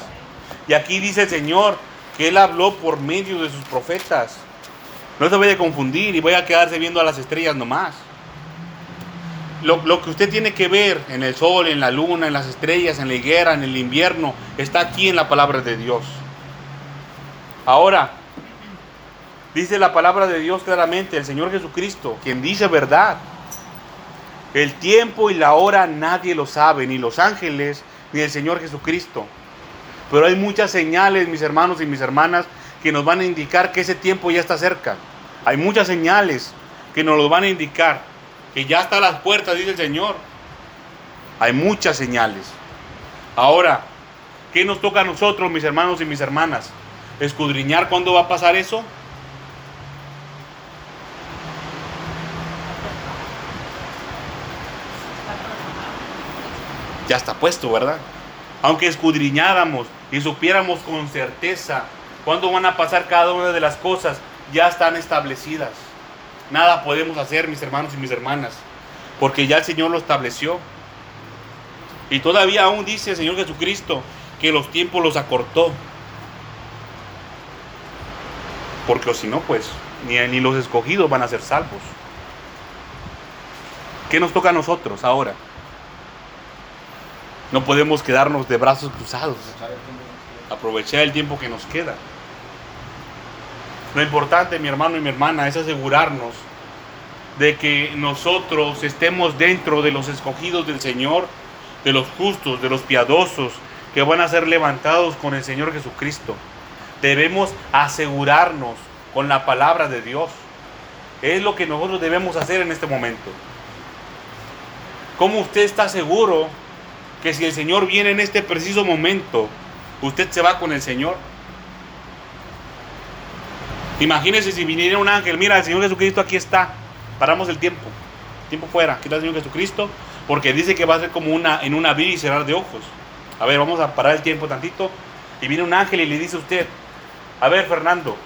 Y aquí dice el Señor que Él habló por medio de sus profetas. No se vaya a confundir y voy a quedarse viendo a las estrellas nomás. Lo, lo, que usted tiene que ver en el sol, en la luna, en las estrellas, en la higuera, en el invierno, está aquí en la palabra de Dios. Ahora, dice la palabra de Dios claramente, el Señor Jesucristo, quien dice verdad. El tiempo y la hora nadie lo sabe, ni los ángeles, ni el Señor Jesucristo. Pero hay muchas señales, mis hermanos y mis hermanas, que nos van a indicar que ese tiempo ya está cerca. Hay muchas señales que nos lo van a indicar, que ya está a las puertas, dice el Señor. Hay muchas señales. Ahora, ¿qué nos toca a nosotros, mis hermanos y mis hermanas? ¿Escudriñar cuándo va a pasar eso? ya está puesto, ¿verdad? Aunque escudriñáramos y supiéramos con certeza cuándo van a pasar cada una de las cosas, ya están establecidas. Nada podemos hacer, mis hermanos y mis hermanas, porque ya el Señor lo estableció. Y todavía aún dice el Señor Jesucristo que los tiempos los acortó. Porque si no, pues ni, ni los escogidos van a ser salvos. ¿Qué nos toca a nosotros ahora? No podemos quedarnos de brazos cruzados. Aprovechar el tiempo que nos queda. Lo importante, mi hermano y mi hermana, es asegurarnos de que nosotros estemos dentro de los escogidos del Señor, de los justos, de los piadosos, que van a ser levantados con el Señor Jesucristo. Debemos asegurarnos con la palabra de Dios. Es lo que nosotros debemos hacer en este momento. ¿Cómo usted está seguro que si el Señor viene en este preciso momento, usted se va con el Señor. Imagínese si viniera un ángel, mira, el Señor Jesucristo aquí está, paramos el tiempo, tiempo fuera, aquí está el Señor Jesucristo, porque dice que va a ser como una, en un abrir y cerrar de ojos. A ver, vamos a parar el tiempo tantito, y viene un ángel y le dice a usted, a ver, Fernando,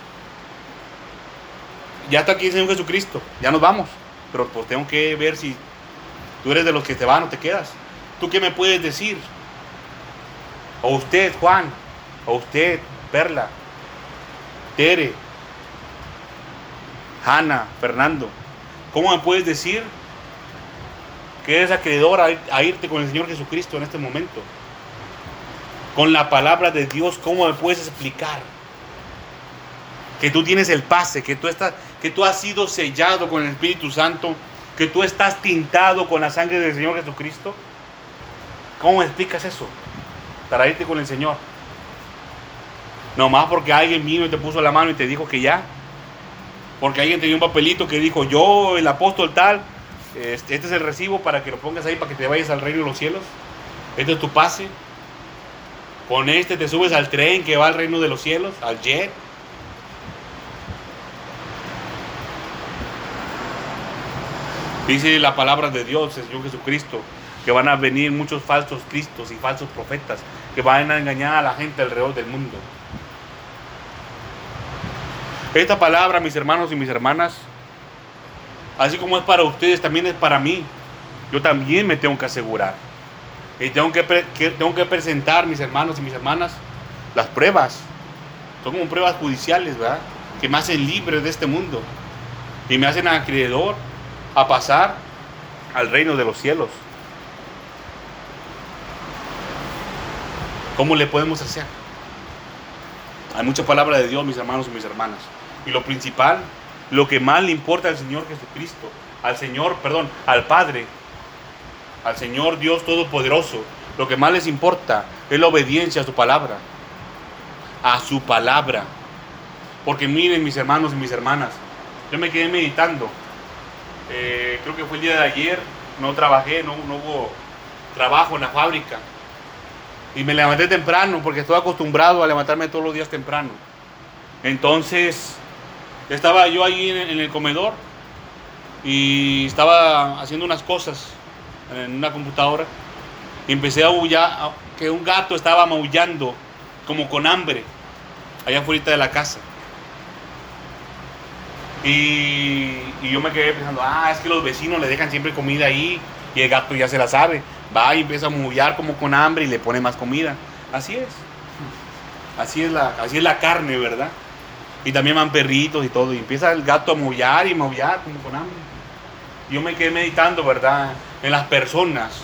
ya está aquí el Señor Jesucristo, ya nos vamos, pero pues tengo que ver si tú eres de los que te van o te quedas. ¿Tú qué me puedes decir? O usted, Juan, o usted, Perla, Tere, Hanna, Fernando, ¿cómo me puedes decir que eres acreedor a, irte con el Señor Jesucristo en este momento? Con la palabra de Dios, ¿cómo me puedes explicar? Que tú tienes el pase, que tú, estás, que tú has sido sellado con el Espíritu Santo, que tú estás tintado con la sangre del Señor Jesucristo. ¿Cómo explicas eso? Para irte con el Señor. Nomás porque alguien vino y te puso la mano y te dijo que ya. Porque alguien te dio un papelito que dijo, yo, el apóstol tal, este, este es el recibo para que lo pongas ahí para que te vayas al reino de los cielos. Este es tu pase. Con este te subes al tren que va al reino de los cielos, al jet. Dice la palabra de Dios, el Señor Jesucristo, que van a venir muchos falsos cristos y falsos profetas que van a engañar a la gente alrededor del mundo. Esta palabra, mis hermanos y mis hermanas, así como es para ustedes, también es para mí. Yo también me tengo que asegurar. Y tengo que, tengo que presentar, mis hermanos y mis hermanas, las pruebas. Son como pruebas judiciales, ¿verdad? Que me hacen libre de este mundo. Y me hacen acreedor a pasar al reino de los cielos. ¿Cómo le podemos hacer? Hay mucha palabra de Dios, mis hermanos y mis hermanas. Y lo principal, lo que más le importa al Señor Jesucristo, al Señor, perdón, al Padre, al Señor Dios Todopoderoso, lo que más les importa es la obediencia a su palabra. A su palabra. Porque miren mis hermanos y mis hermanas, yo me quedé meditando. Eh, creo que fue el día de ayer, no trabajé, no, no hubo trabajo en la fábrica. Y me levanté temprano porque estoy acostumbrado a levantarme todos los días temprano. Entonces, estaba yo ahí en, el comedor y estaba haciendo unas cosas en una computadora y empecé a aullar, que un gato estaba maullando como con hambre allá afuera de la casa. Y, y, yo me quedé pensando, ah, es que los vecinos le dejan siempre comida ahí y el gato ya se la sabe. Va y empieza a maullar como con hambre y le pone más comida. Así es. Así es la, así es la carne, ¿verdad? Y también van perritos y todo. Y empieza el gato a maullar y maullar como con hambre. Yo me quedé meditando, ¿verdad? En las personas.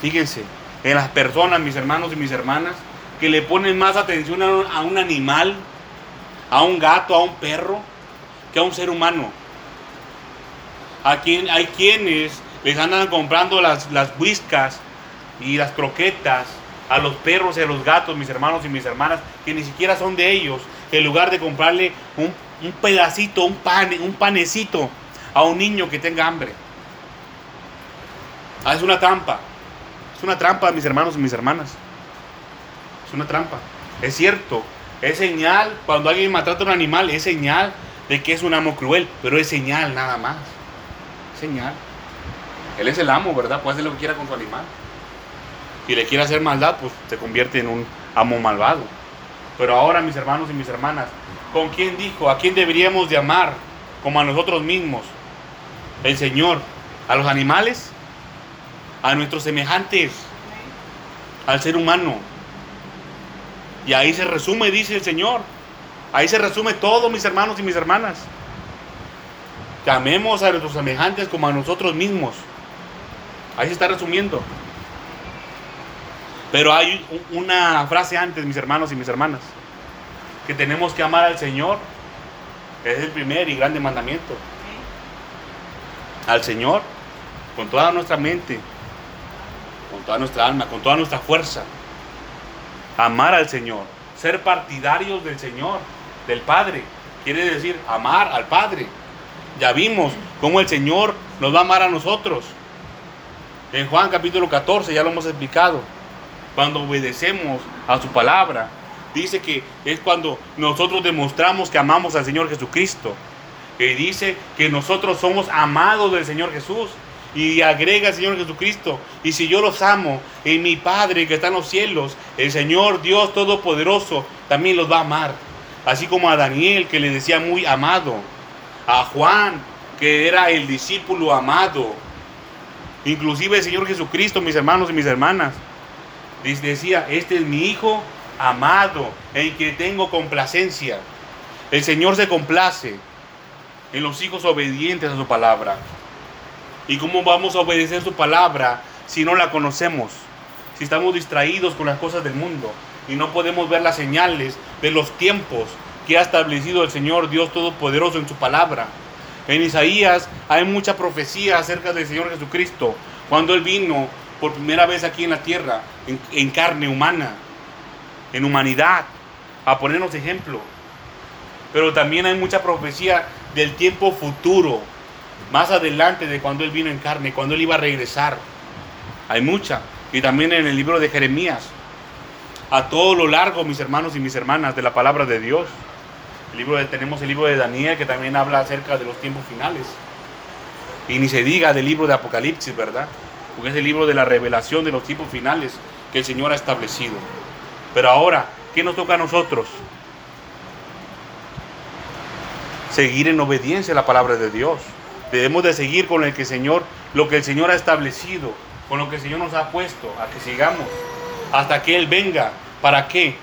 Fíjense, en las personas, mis hermanos y mis hermanas, que le ponen más atención a un, animal, a un gato, a un perro, que a un ser humano. A quien, hay quienes les andan comprando las, las whiskas y las croquetas a los perros y a los gatos, mis hermanos y mis hermanas, que ni siquiera son de ellos, en lugar de comprarle un, pedacito, un, pan, un panecito a un niño que tenga hambre. Ah, es una trampa. Es una trampa, mis hermanos y mis hermanas. Es una trampa. Es cierto. Es señal, cuando alguien maltrata a un animal, es señal de que es un amo cruel, pero es señal nada más. señal. Él es el amo, ¿verdad? Puede hacer lo que quiera con su animal. Si le quiere hacer maldad, pues se convierte en un amo malvado. Pero ahora, mis hermanos y mis hermanas, ¿con quién dijo? ¿A quién deberíamos de amar? Como a nosotros mismos. El Señor. ¿A los animales? ¿A nuestros semejantes? ¿Al ser humano? Y ahí se resume, dice el Señor. Ahí se resume todo, mis hermanos y mis hermanas. Que amemos a nuestros semejantes como a nosotros mismos. Ahí se está resumiendo. Pero hay una frase antes, mis hermanos y mis hermanas, que tenemos que amar al Señor. Es el primer y grande mandamiento. Al Señor, con toda nuestra mente, con toda nuestra alma, con toda nuestra fuerza. Amar al Señor, ser partidarios del Señor, del Padre. Quiere decir amar al Padre. Ya vimos cómo el Señor nos va a amar a nosotros. En Juan capítulo 14 ya lo hemos explicado cuando obedecemos a su palabra. Dice que es cuando nosotros demostramos que amamos al Señor Jesucristo. Que dice que nosotros somos amados del Señor Jesús. Y agrega el Señor Jesucristo. Y si yo los amo, en mi Padre que está en los cielos, el Señor Dios Todopoderoso también los va a amar. Así como a Daniel que le decía muy amado. A Juan que era el discípulo amado. Inclusive el Señor Jesucristo, mis hermanos y mis hermanas, decía, este es mi Hijo amado, en que tengo complacencia. El Señor se complace en los hijos obedientes a su palabra. ¿Y cómo vamos a obedecer su palabra si no la conocemos? Si estamos distraídos con las cosas del mundo y no podemos ver las señales de los tiempos que ha establecido el Señor Dios Todopoderoso en su palabra. En Isaías hay mucha profecía acerca del Señor Jesucristo, cuando Él vino por primera vez aquí en la tierra, en, carne humana, en humanidad, a ponernos ejemplo. Pero también hay mucha profecía del tiempo futuro, más adelante de cuando Él vino en carne, cuando Él iba a regresar. Hay mucha. Y también en el libro de Jeremías. A todo lo largo, mis hermanos y mis hermanas, de la palabra de Dios. El libro de, tenemos el libro de Daniel que también habla acerca de los tiempos finales. Y ni se diga del libro de Apocalipsis, ¿verdad? Porque es el libro de la revelación de los tiempos finales que el Señor ha establecido. Pero ahora, ¿qué nos toca a nosotros? Seguir en obediencia a la palabra de Dios. Debemos de seguir con el que Señor, lo que el Señor ha establecido, con lo que el Señor nos ha puesto, a que sigamos hasta que Él venga. ¿Para qué?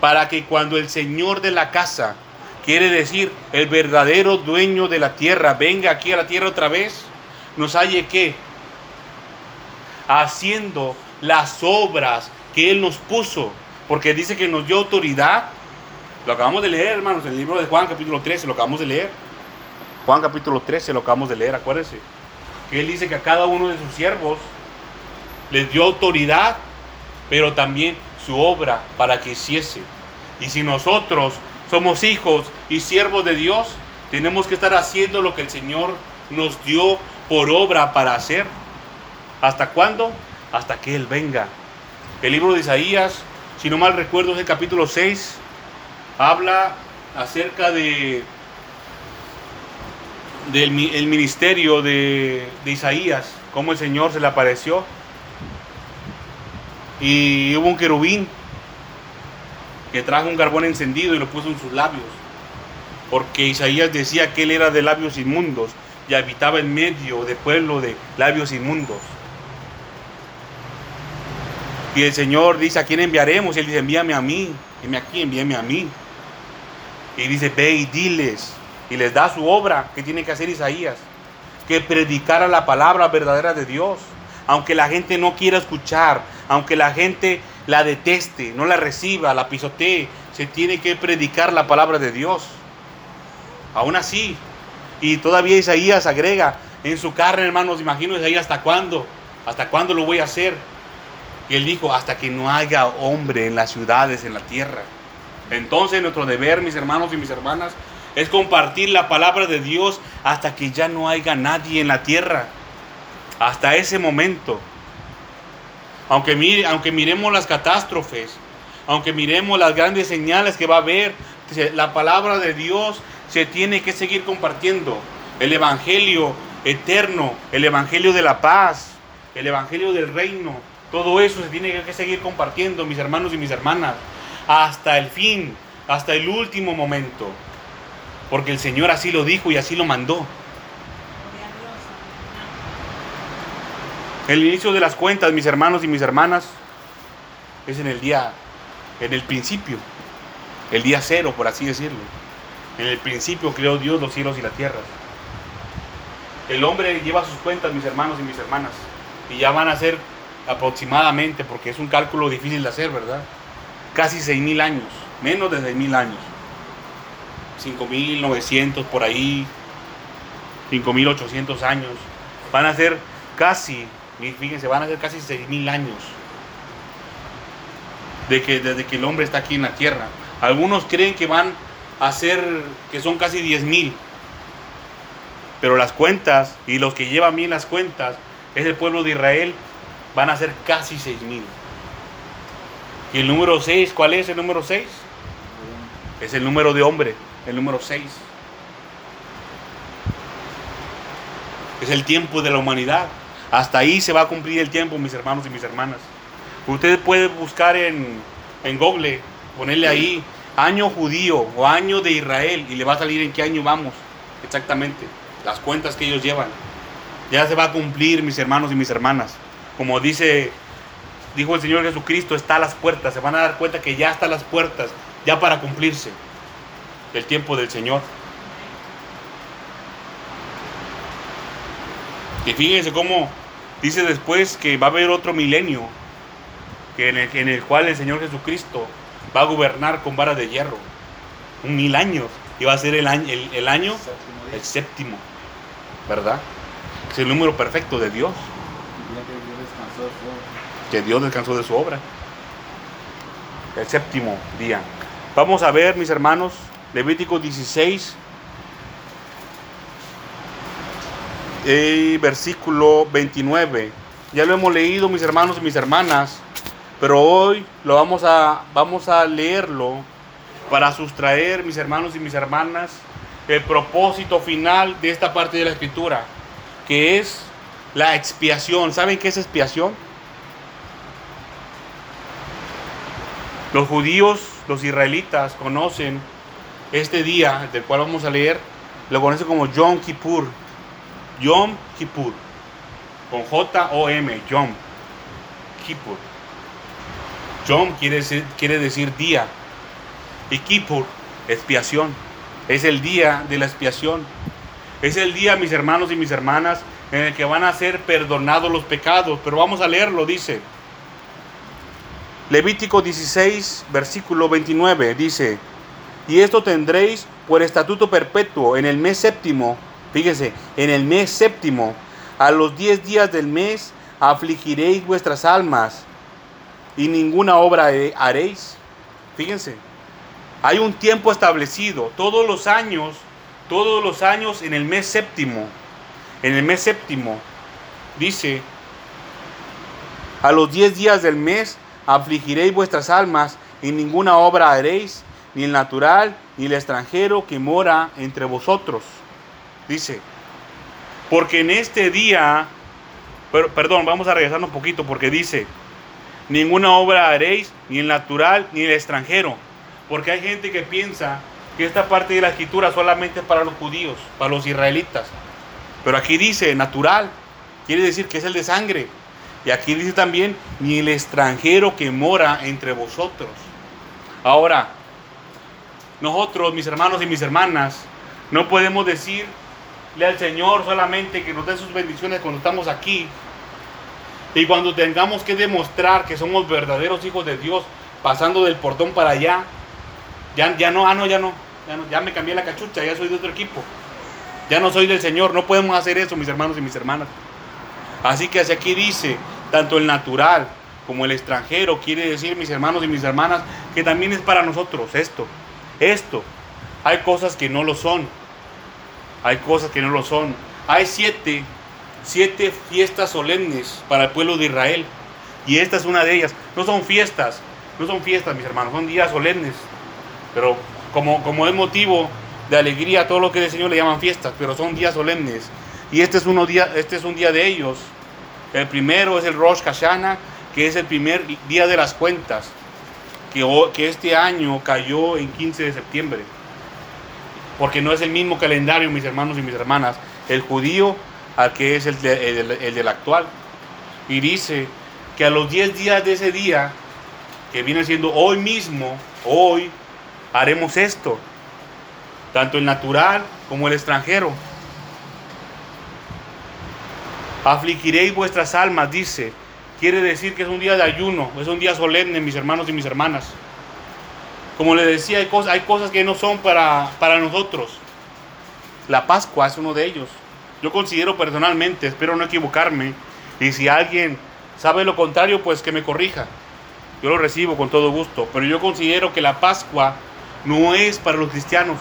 Para que cuando el Señor de la casa, quiere decir el verdadero dueño de la tierra, venga aquí a la tierra otra vez, nos halle que haciendo las obras que Él nos puso, porque dice que nos dio autoridad. Lo acabamos de leer, hermanos, en el libro de Juan capítulo 13, lo acabamos de leer. Juan capítulo 13 lo acabamos de leer, acuérdense. Que Él dice que a cada uno de sus siervos les dio autoridad, pero también su obra para que hiciese. Y si nosotros somos hijos y siervos de Dios, tenemos que estar haciendo lo que el Señor nos dio por obra para hacer. ¿Hasta cuándo? Hasta que Él venga. El libro de Isaías, si no mal recuerdo, es el capítulo 6, habla acerca de del el ministerio de, de Isaías, cómo el Señor se le apareció y hubo un querubín que trajo un carbón encendido y lo puso en sus labios. Porque Isaías decía que él era de labios inmundos y habitaba en medio de pueblo de labios inmundos. Y el Señor dice, ¿a quién enviaremos? Y él dice, envíame a mí. me aquí, envíame a mí. Y dice, ve y diles. Y les da su obra que tiene que hacer Isaías. Que predicara la palabra verdadera de Dios. Aunque la gente no quiera escuchar, aunque la gente la deteste, no la reciba, la pisotee, se tiene que predicar la palabra de Dios. Aún así, y todavía Isaías agrega, en su carne, hermanos, imagino Isaías, ¿hasta cuándo? ¿Hasta cuándo lo voy a hacer? Y él dijo, hasta que no haya hombre en las ciudades, en la tierra. Entonces nuestro deber, mis hermanos y mis hermanas, es compartir la palabra de Dios hasta que ya no haya nadie en la tierra. Hasta ese momento. Aunque, mire, aunque miremos las catástrofes, aunque miremos las grandes señales que va a haber, la palabra de Dios se tiene que seguir compartiendo. El Evangelio eterno, el Evangelio de la paz, el Evangelio del reino, todo eso se tiene que seguir compartiendo, mis hermanos y mis hermanas, hasta el fin, hasta el último momento. Porque el Señor así lo dijo y así lo mandó. El inicio de las cuentas, mis hermanos y mis hermanas, es en el día, en el principio, el día cero, por así decirlo. En el principio creó Dios los cielos y la tierra. El hombre lleva sus cuentas, mis hermanos y mis hermanas, y ya van a ser aproximadamente, porque es un cálculo difícil de hacer, ¿verdad? Casi seis mil años, menos de seis mil años. 5.900 por ahí, 5.800 años. Van a ser casi fíjense, van a ser casi 6.000 años de que, desde que el hombre está aquí en la tierra. Algunos creen que van a ser, que son casi 10.000. Pero las cuentas y los que llevan bien las cuentas es el pueblo de Israel, van a ser casi 6.000. ¿Y el número 6? ¿Cuál es el número 6? Es el número de hombre, el número 6. Es el tiempo de la humanidad. Hasta ahí se va a cumplir el tiempo, mis hermanos y mis hermanas. Usted puede buscar en, en Google, ponerle ahí año judío o año de Israel y le va a salir en qué año vamos exactamente. las cuentas que ellos llevan. Ya se va a cumplir, mis hermanos y mis hermanas. Como dice, dijo el Señor Jesucristo, está a las puertas. Se van a dar cuenta que ya está a las puertas, ya para cumplirse el tiempo del Señor. Y fíjense cómo dice después que va a haber otro milenio, que en, el, el cual el Señor Jesucristo va a gobernar con vara de hierro. Un mil años. Y va a ser el año, el, año, el séptimo. ¿Verdad? Es el número perfecto de Dios. Que Dios descansó de su obra. El séptimo día. Vamos a ver, mis hermanos, Levítico 16, versículo 29. Ya lo hemos leído, mis hermanos y mis hermanas, pero hoy lo vamos a, vamos a leerlo para sustraer, mis hermanos y mis hermanas, el propósito final de esta parte de la escritura, que es la expiación. ¿Saben qué es expiación? Los judíos, los israelitas conocen este día del cual vamos a leer, lo conocen como Yom Kippur. Yom Kippur. Con J-O-M, Yom Kippur. Yom quiere decir, quiere decir día. Y Kippur, expiación. Es el día de la expiación. Es el día, mis hermanos y mis hermanas, en el que van a ser perdonados los pecados. Pero vamos a leerlo, dice. Levítico 16, versículo 29, dice, y esto tendréis por estatuto perpetuo en el mes séptimo Fíjense, en el mes séptimo, a los diez días del mes, afligiréis vuestras almas y ninguna obra haréis. Fíjense, hay un tiempo establecido, todos los años, todos los años en el mes séptimo, en el mes séptimo, dice, a los diez días del mes afligiréis vuestras almas y ninguna obra haréis, ni el natural, ni el extranjero que mora entre vosotros. Dice, porque en este día, pero, perdón, vamos a regresar un poquito porque dice, ninguna obra haréis, ni el natural, ni el extranjero. Porque hay gente que piensa que esta parte de la escritura solamente es para los judíos, para los israelitas. Pero aquí dice natural, quiere decir que es el de sangre. Y aquí dice también, ni el extranjero que mora entre vosotros. Ahora, nosotros, mis hermanos y mis hermanas, no podemos decir al Señor solamente que nos dé sus bendiciones cuando estamos aquí. Y cuando tengamos que demostrar que somos verdaderos hijos de Dios, pasando del portón para allá, ya, ya no, ah, no, ya no, ya no, ya me cambié la cachucha, ya soy de otro equipo. Ya no soy del Señor, no podemos hacer eso, mis hermanos y mis hermanas. Así que hacia aquí dice, tanto el natural como el extranjero, quiere decir, mis hermanos y mis hermanas, que también es para nosotros esto, esto. Hay cosas que no lo son, hay cosas que no lo son. Hay siete, siete fiestas solemnes para el pueblo de Israel. Y esta es una de ellas. No son fiestas, no son fiestas, mis hermanos, son días solemnes. Pero como, como es motivo de alegría, todo lo que el Señor le llaman fiestas, pero son días solemnes. Y este es, uno día, este es un día de ellos. El primero es el Rosh Hashanah, que es el primer día de las cuentas, que, que este año cayó en 15 de septiembre porque no es el mismo calendario, mis hermanos y mis hermanas, el judío al que es el, del actual. Y dice que a los 10 días de ese día, que viene siendo hoy mismo, hoy, haremos esto, tanto el natural como el extranjero. Afligiréis vuestras almas, dice. Quiere decir que es un día de ayuno, es un día solemne, mis hermanos y mis hermanas. Como les decía, hay cosas, que no son para, para nosotros. La Pascua es uno de ellos. Yo considero personalmente, espero no equivocarme, y si alguien sabe lo contrario, pues que me corrija. Yo lo recibo con todo gusto, pero yo considero que la Pascua no es para los cristianos.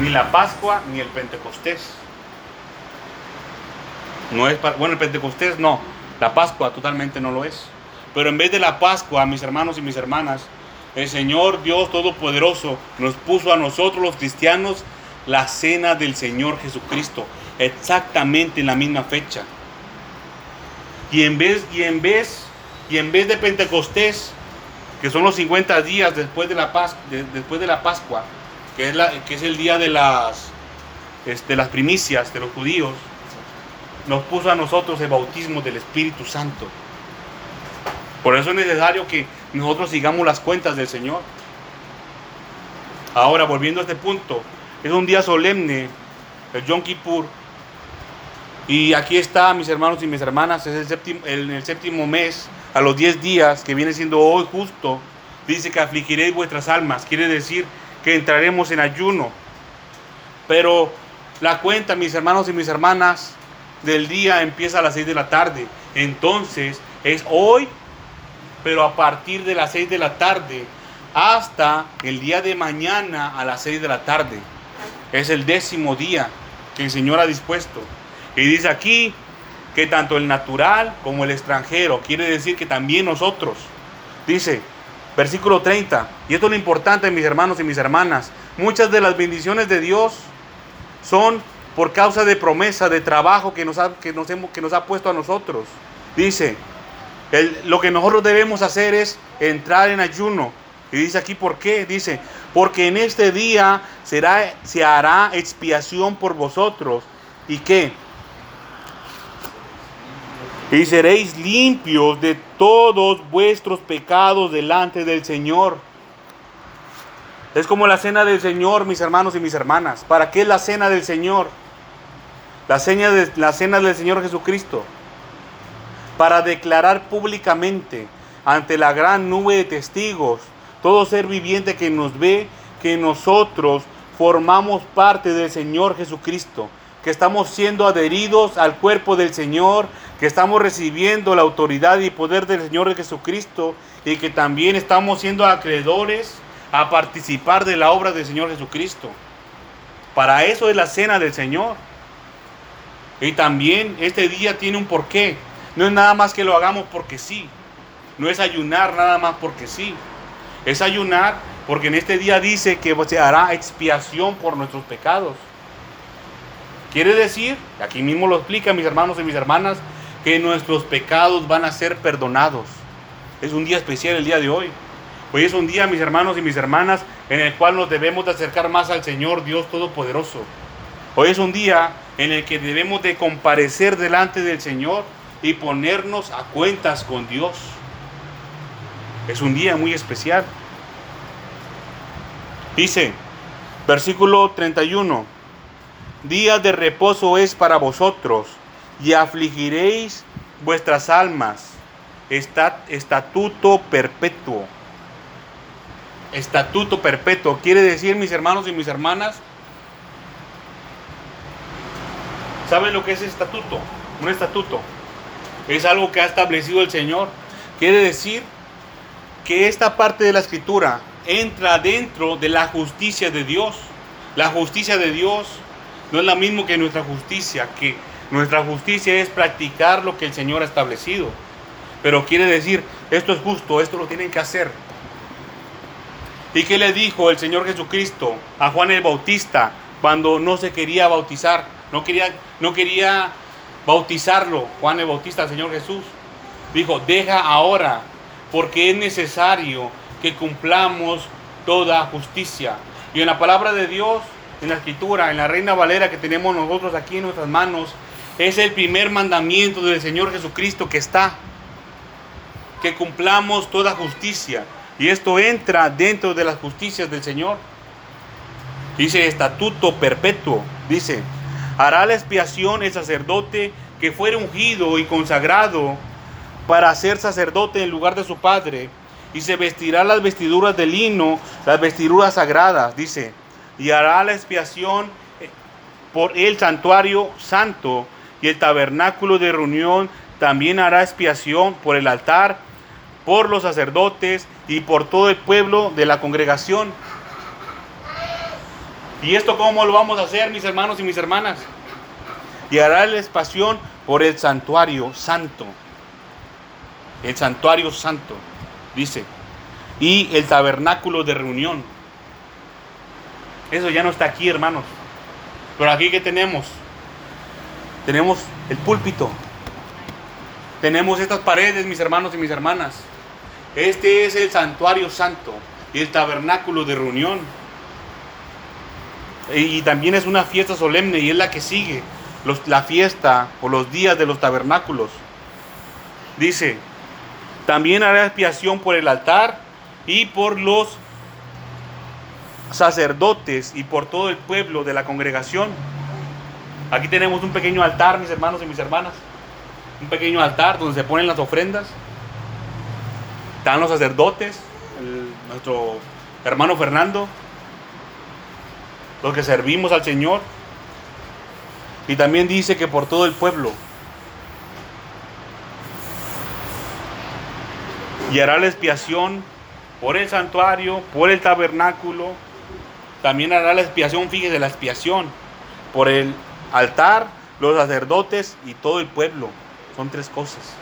Ni la Pascua ni el Pentecostés. No es para, bueno, el Pentecostés no, la Pascua totalmente no lo es. Pero en vez de la Pascua, mis hermanos y mis hermanas, el Señor Dios Todopoderoso nos puso a nosotros los cristianos la cena del Señor Jesucristo, exactamente en la misma fecha. Y en vez, y en vez, y en vez de Pentecostés, que son los 50 días después de la, después de la Pascua, que es, la, que es el día de las, este, las primicias de los judíos, nos puso a nosotros el bautismo del Espíritu Santo. Por eso es necesario que nosotros sigamos las cuentas del Señor. Ahora, volviendo a este punto, es un día solemne, el Yom Kippur. Y aquí está, mis hermanos y mis hermanas, es el séptimo, el séptimo mes, a los diez días, que viene siendo hoy justo, dice que afligiréis vuestras almas. Quiere decir que entraremos en ayuno. Pero la cuenta, mis hermanos y mis hermanas, del día empieza a las seis de la tarde. Entonces, es hoy, pero a partir de las seis de la tarde hasta el día de mañana a las 6 de la tarde. Es el décimo día que el Señor ha dispuesto. Y dice aquí que tanto el natural como el extranjero, quiere decir que también nosotros, dice, versículo 30, y esto es lo importante, mis hermanos y mis hermanas, muchas de las bendiciones de Dios son por causa de promesa, de trabajo que nos ha, que nos hemos, que nos ha puesto a nosotros. Dice, lo que nosotros debemos hacer es entrar en ayuno, y dice aquí por qué. Dice, porque en este día será, se hará expiación por vosotros. ¿Y qué? Y seréis limpios de todos vuestros pecados delante del Señor. Es como la cena del Señor, mis hermanos y mis hermanas. ¿Para qué es la cena del Señor? La, de, la cena del Señor Jesucristo. Para declarar públicamente ante la gran nube de testigos todo ser viviente que nos ve, que nosotros formamos parte del Señor Jesucristo, que estamos siendo adheridos al cuerpo del Señor, que estamos recibiendo la autoridad y poder del Señor Jesucristo y que también estamos siendo acreedores a participar de la obra del Señor Jesucristo. Para eso es la cena del Señor. Y también este día tiene un porqué. No es nada más que lo hagamos porque sí. No es ayunar nada más porque sí es ayunar, porque en este día dice que se hará expiación por nuestros pecados. Quiere decir, aquí mismo lo explica mis hermanos y mis hermanas, que nuestros pecados van a ser perdonados. Es un día especial el día de hoy. Hoy es un día, mis hermanos y mis hermanas, en el cual nos debemos de acercar más al Señor Dios Todopoderoso. Hoy es un día en el que debemos de comparecer delante del Señor y ponernos a cuentas con Dios. Es un día muy especial. Dice, versículo 31, día de reposo es para vosotros y afligiréis vuestras almas. estatuto perpetuo. Estatuto perpetuo. Quiere decir, mis hermanos y mis hermanas, ¿saben lo que es estatuto? Un estatuto. Es algo que ha establecido el Señor. Quiere decir que esta parte de la escritura entra dentro de la justicia de Dios. La justicia de Dios no es la misma que nuestra justicia, que nuestra justicia es practicar lo que el Señor ha establecido. Pero quiere decir, esto es justo, esto lo tienen que hacer. ¿Y qué le dijo el Señor Jesucristo a Juan el Bautista cuando no se quería bautizar? No quería, no quería bautizarlo, Juan el Bautista, Señor Jesús. Dijo, deja ahora, porque es necesario que cumplamos toda justicia. Y en la palabra de Dios, en la escritura, en la Reina Valera que tenemos nosotros aquí en nuestras manos, es el primer mandamiento del Señor Jesucristo que está. Que cumplamos toda justicia. Y esto entra dentro de las justicias del Señor. Dice estatuto perpetuo. Dice, hará la expiación el sacerdote que fuere ungido y consagrado para ser sacerdote en lugar de su padre, y se vestirá las vestiduras de lino, las vestiduras sagradas, dice, y hará la expiación por el santuario santo y el tabernáculo de reunión, también hará expiación por el altar, por los sacerdotes y por todo el pueblo de la congregación. ¿Y esto cómo lo vamos a hacer, mis hermanos y mis hermanas? Y hará la expiación por el santuario santo el santuario santo, dice, y el tabernáculo de reunión. Eso ya no está aquí, hermanos. Pero aquí que tenemos? Tenemos el púlpito. Tenemos estas paredes, mis hermanos y mis hermanas. Este es el santuario santo y el tabernáculo de reunión. Y también es una fiesta solemne y es la que sigue, la fiesta o los días de los tabernáculos. Dice, también hará expiación por el altar y por los sacerdotes y por todo el pueblo de la congregación. Aquí tenemos un pequeño altar, mis hermanos y mis hermanas. Un pequeño altar donde se ponen las ofrendas. Están los sacerdotes, nuestro hermano Fernando, los que servimos al Señor. Y también dice que por todo el pueblo. Y hará la expiación por el santuario, por el tabernáculo. También hará la expiación, fíjese, la expiación por el altar, los sacerdotes y todo el pueblo. Son tres cosas.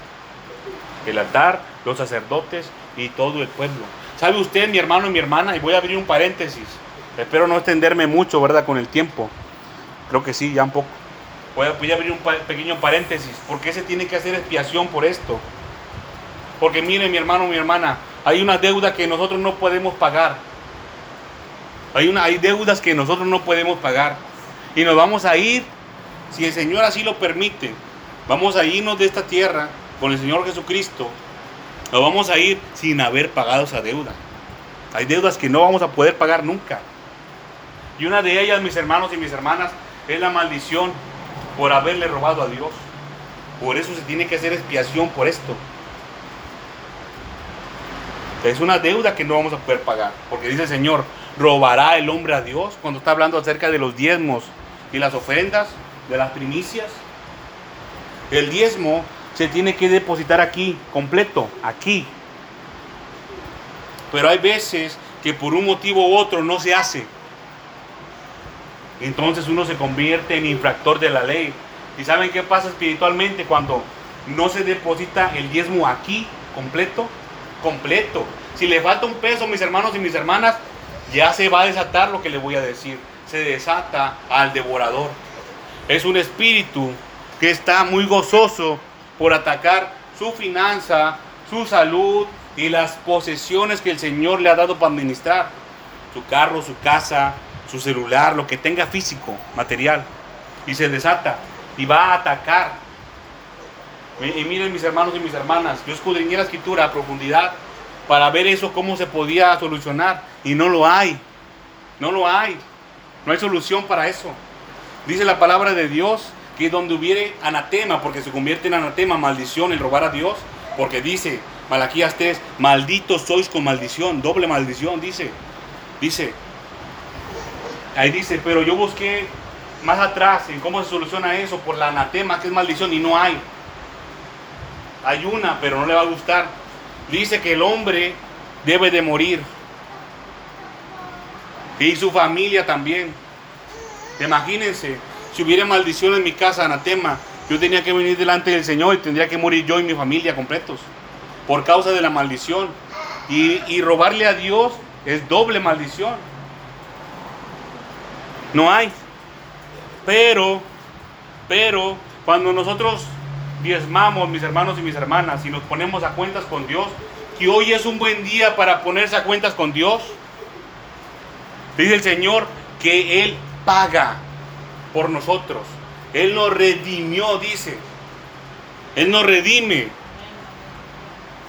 El altar, los sacerdotes y todo el pueblo. ¿Sabe usted, mi hermano y mi hermana? Y voy a abrir un paréntesis. Espero no extenderme mucho, ¿verdad? Con el tiempo. Creo que sí, ya un poco. Voy a, abrir un pequeño paréntesis. ¿Por qué se tiene que hacer expiación por esto? Porque mire, mi hermano, mi hermana, hay una deuda que nosotros no podemos pagar. Hay, una, hay deudas que nosotros no podemos pagar. Y nos vamos a ir si el Señor así lo permite, vamos a irnos de esta tierra con el Señor Jesucristo, o vamos a ir sin haber pagado esa deuda. Hay deudas que no vamos a poder pagar nunca. Y una de ellas, mis hermanos y mis hermanas, es la maldición por haberle robado a Dios. Por eso se tiene que hacer expiación por esto. Es una deuda que no vamos a poder pagar. Porque dice el Señor, robará el hombre a Dios cuando está hablando acerca de los diezmos y las ofrendas de las primicias. El diezmo se tiene que depositar aquí, completo, aquí. Pero hay veces que por un motivo u otro no se hace. Entonces uno se convierte en infractor de la ley. ¿Y saben qué pasa espiritualmente cuando no se deposita el diezmo aquí, completo? Completo. Si le falta un peso, mis hermanos y mis hermanas, ya se va a desatar lo que le voy a decir. Se desata al devorador. Es un espíritu que está muy gozoso por atacar su finanza, su salud y las posesiones que el Señor le ha dado para administrar. Su carro, su casa, su celular, lo que tenga físico, material. Y se desata y va a atacar. Y miren mis hermanos y mis hermanas, yo escudriñé la escritura a profundidad para ver eso, cómo se podía solucionar. Y no lo hay. No lo hay. No hay solución para eso. Dice la palabra de Dios que donde hubiere anatema, porque se convierte en anatema, maldición, el robar a Dios, porque dice Malaquías 3, malditos sois con maldición, doble maldición, dice. Dice, ahí dice, pero yo busqué más atrás en cómo se soluciona eso por la anatema, que es maldición, y no hay. Hay una, pero no le va a gustar. Dice que el hombre debe de morir. Y su familia también. Imagínense, si hubiera maldición en mi casa, anatema, yo tenía que venir delante del Señor y tendría que morir yo y mi familia completos por causa de la maldición. Y, y robarle a Dios es doble maldición. No hay. Pero, pero, cuando nosotros diezmamos, mis hermanos y mis hermanas, y nos ponemos a cuentas con Dios, que hoy es un buen día para ponerse a cuentas con Dios, dice el Señor que Él paga por nosotros. Él nos redimió, dice. Él nos redime.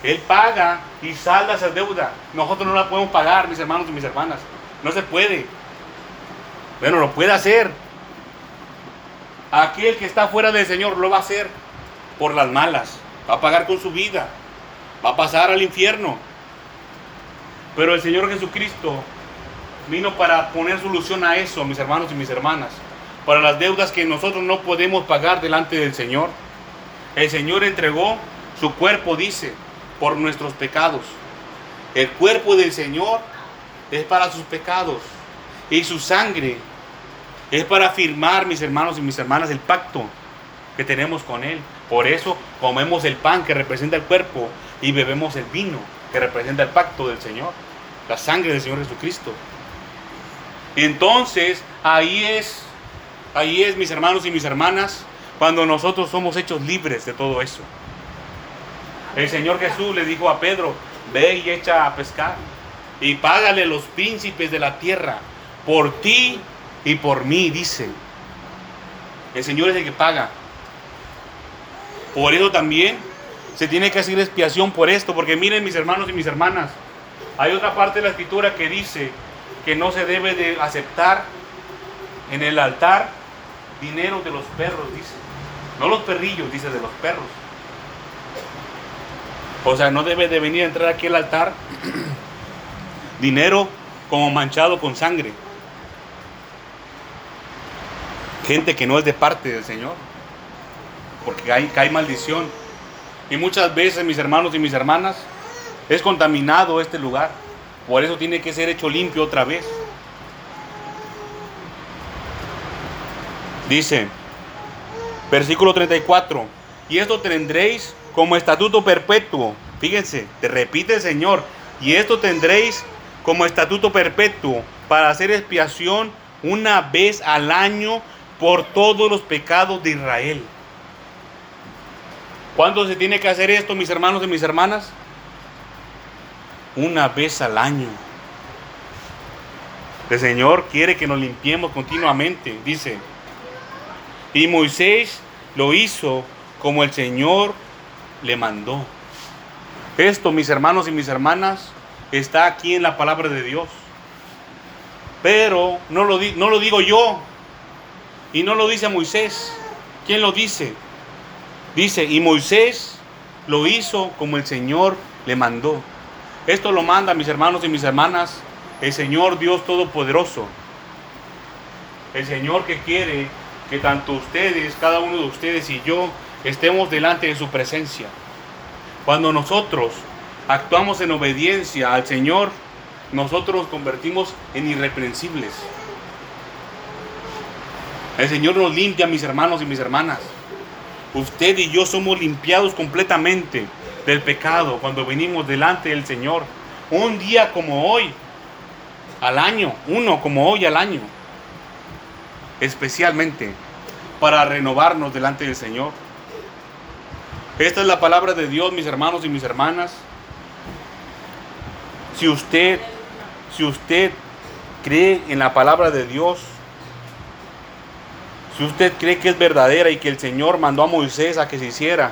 Él paga y salda esa deuda. Nosotros no la podemos pagar, mis hermanos y mis hermanas. No se puede. Bueno, lo puede hacer. Aquel que está fuera del Señor lo va a hacer por las malas. Va a pagar con su vida. Va a pasar al infierno. Pero el Señor Jesucristo vino para poner solución a eso, mis hermanos y mis hermanas, para las deudas que nosotros no podemos pagar delante del Señor. El Señor entregó su cuerpo, dice, por nuestros pecados. El cuerpo del Señor es para sus pecados y su sangre es para firmar, mis hermanos y mis hermanas, el pacto que tenemos con Él. Por eso comemos el pan que representa el cuerpo y bebemos el vino que representa el pacto del Señor, la sangre del Señor Jesucristo. Entonces, ahí es, ahí es, mis hermanos y mis hermanas, cuando nosotros somos hechos libres de todo eso. El Señor Jesús le dijo a Pedro, ve y echa a pescar y págale los príncipes de la tierra por ti y por mí, dice. El Señor es el que paga. Por eso también se tiene que hacer expiación por esto, porque miren mis hermanos y mis hermanas, hay otra parte de la escritura que dice que no se debe de aceptar en el altar dinero de los perros, dice. No los perrillos, dice, de los perros. O sea, no debe de venir a entrar aquí al altar *clears throat* dinero como manchado con sangre. Gente que no es de parte del Señor. Porque hay, cae maldición. Y muchas veces, mis hermanos y mis hermanas, es contaminado este lugar. Por eso tiene que ser hecho limpio otra vez. Dice, versículo 34, y esto tendréis como estatuto perpetuo. Fíjense, te repite el Señor, y esto tendréis como estatuto perpetuo para hacer expiación una vez al año por todos los pecados de Israel. ¿Cuándo se tiene que hacer esto, mis hermanos y mis hermanas? Una vez al año. El Señor quiere que nos limpiemos continuamente, dice. Y Moisés lo hizo como el Señor le mandó. Esto, mis hermanos y mis hermanas, está aquí en la palabra de Dios. Pero no lo, no lo digo yo. Y no lo dice Moisés. ¿Quién lo dice? Dice, y Moisés lo hizo como el Señor le mandó. Esto lo manda, mis hermanos y mis hermanas, el Señor Dios Todopoderoso. El Señor que quiere que tanto ustedes, cada uno de ustedes y yo, estemos delante de su presencia. Cuando nosotros actuamos en obediencia al Señor, nosotros nos convertimos en irreprensibles. El Señor nos limpia, mis hermanos y mis hermanas. Usted y yo somos limpiados completamente del pecado cuando venimos delante del Señor. Un día como hoy, al año, uno como hoy al año. Especialmente para renovarnos delante del Señor. Esta es la palabra de Dios, mis hermanos y mis hermanas. Si usted, si usted cree en la palabra de Dios, si usted cree que es verdadera y que el Señor mandó a Moisés a que se hiciera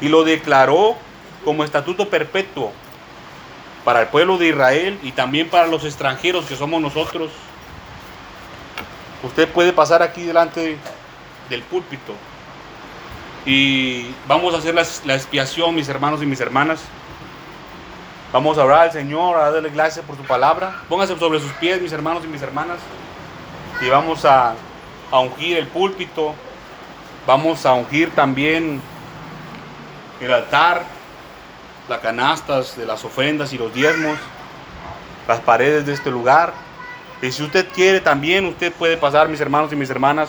y lo declaró como estatuto perpetuo para el pueblo de Israel y también para los extranjeros que somos nosotros, usted puede pasar aquí delante del púlpito y vamos a hacer la, expiación, mis hermanos y mis hermanas. Vamos a orar al Señor, a darle gracias por su palabra. Pónganse sobre sus pies, mis hermanos y mis hermanas. Y vamos a a ungir el púlpito, vamos a ungir también el altar, las canastas de las ofrendas y los diezmos, las paredes de este lugar. Y si usted quiere también, usted puede pasar, mis hermanos y mis hermanas,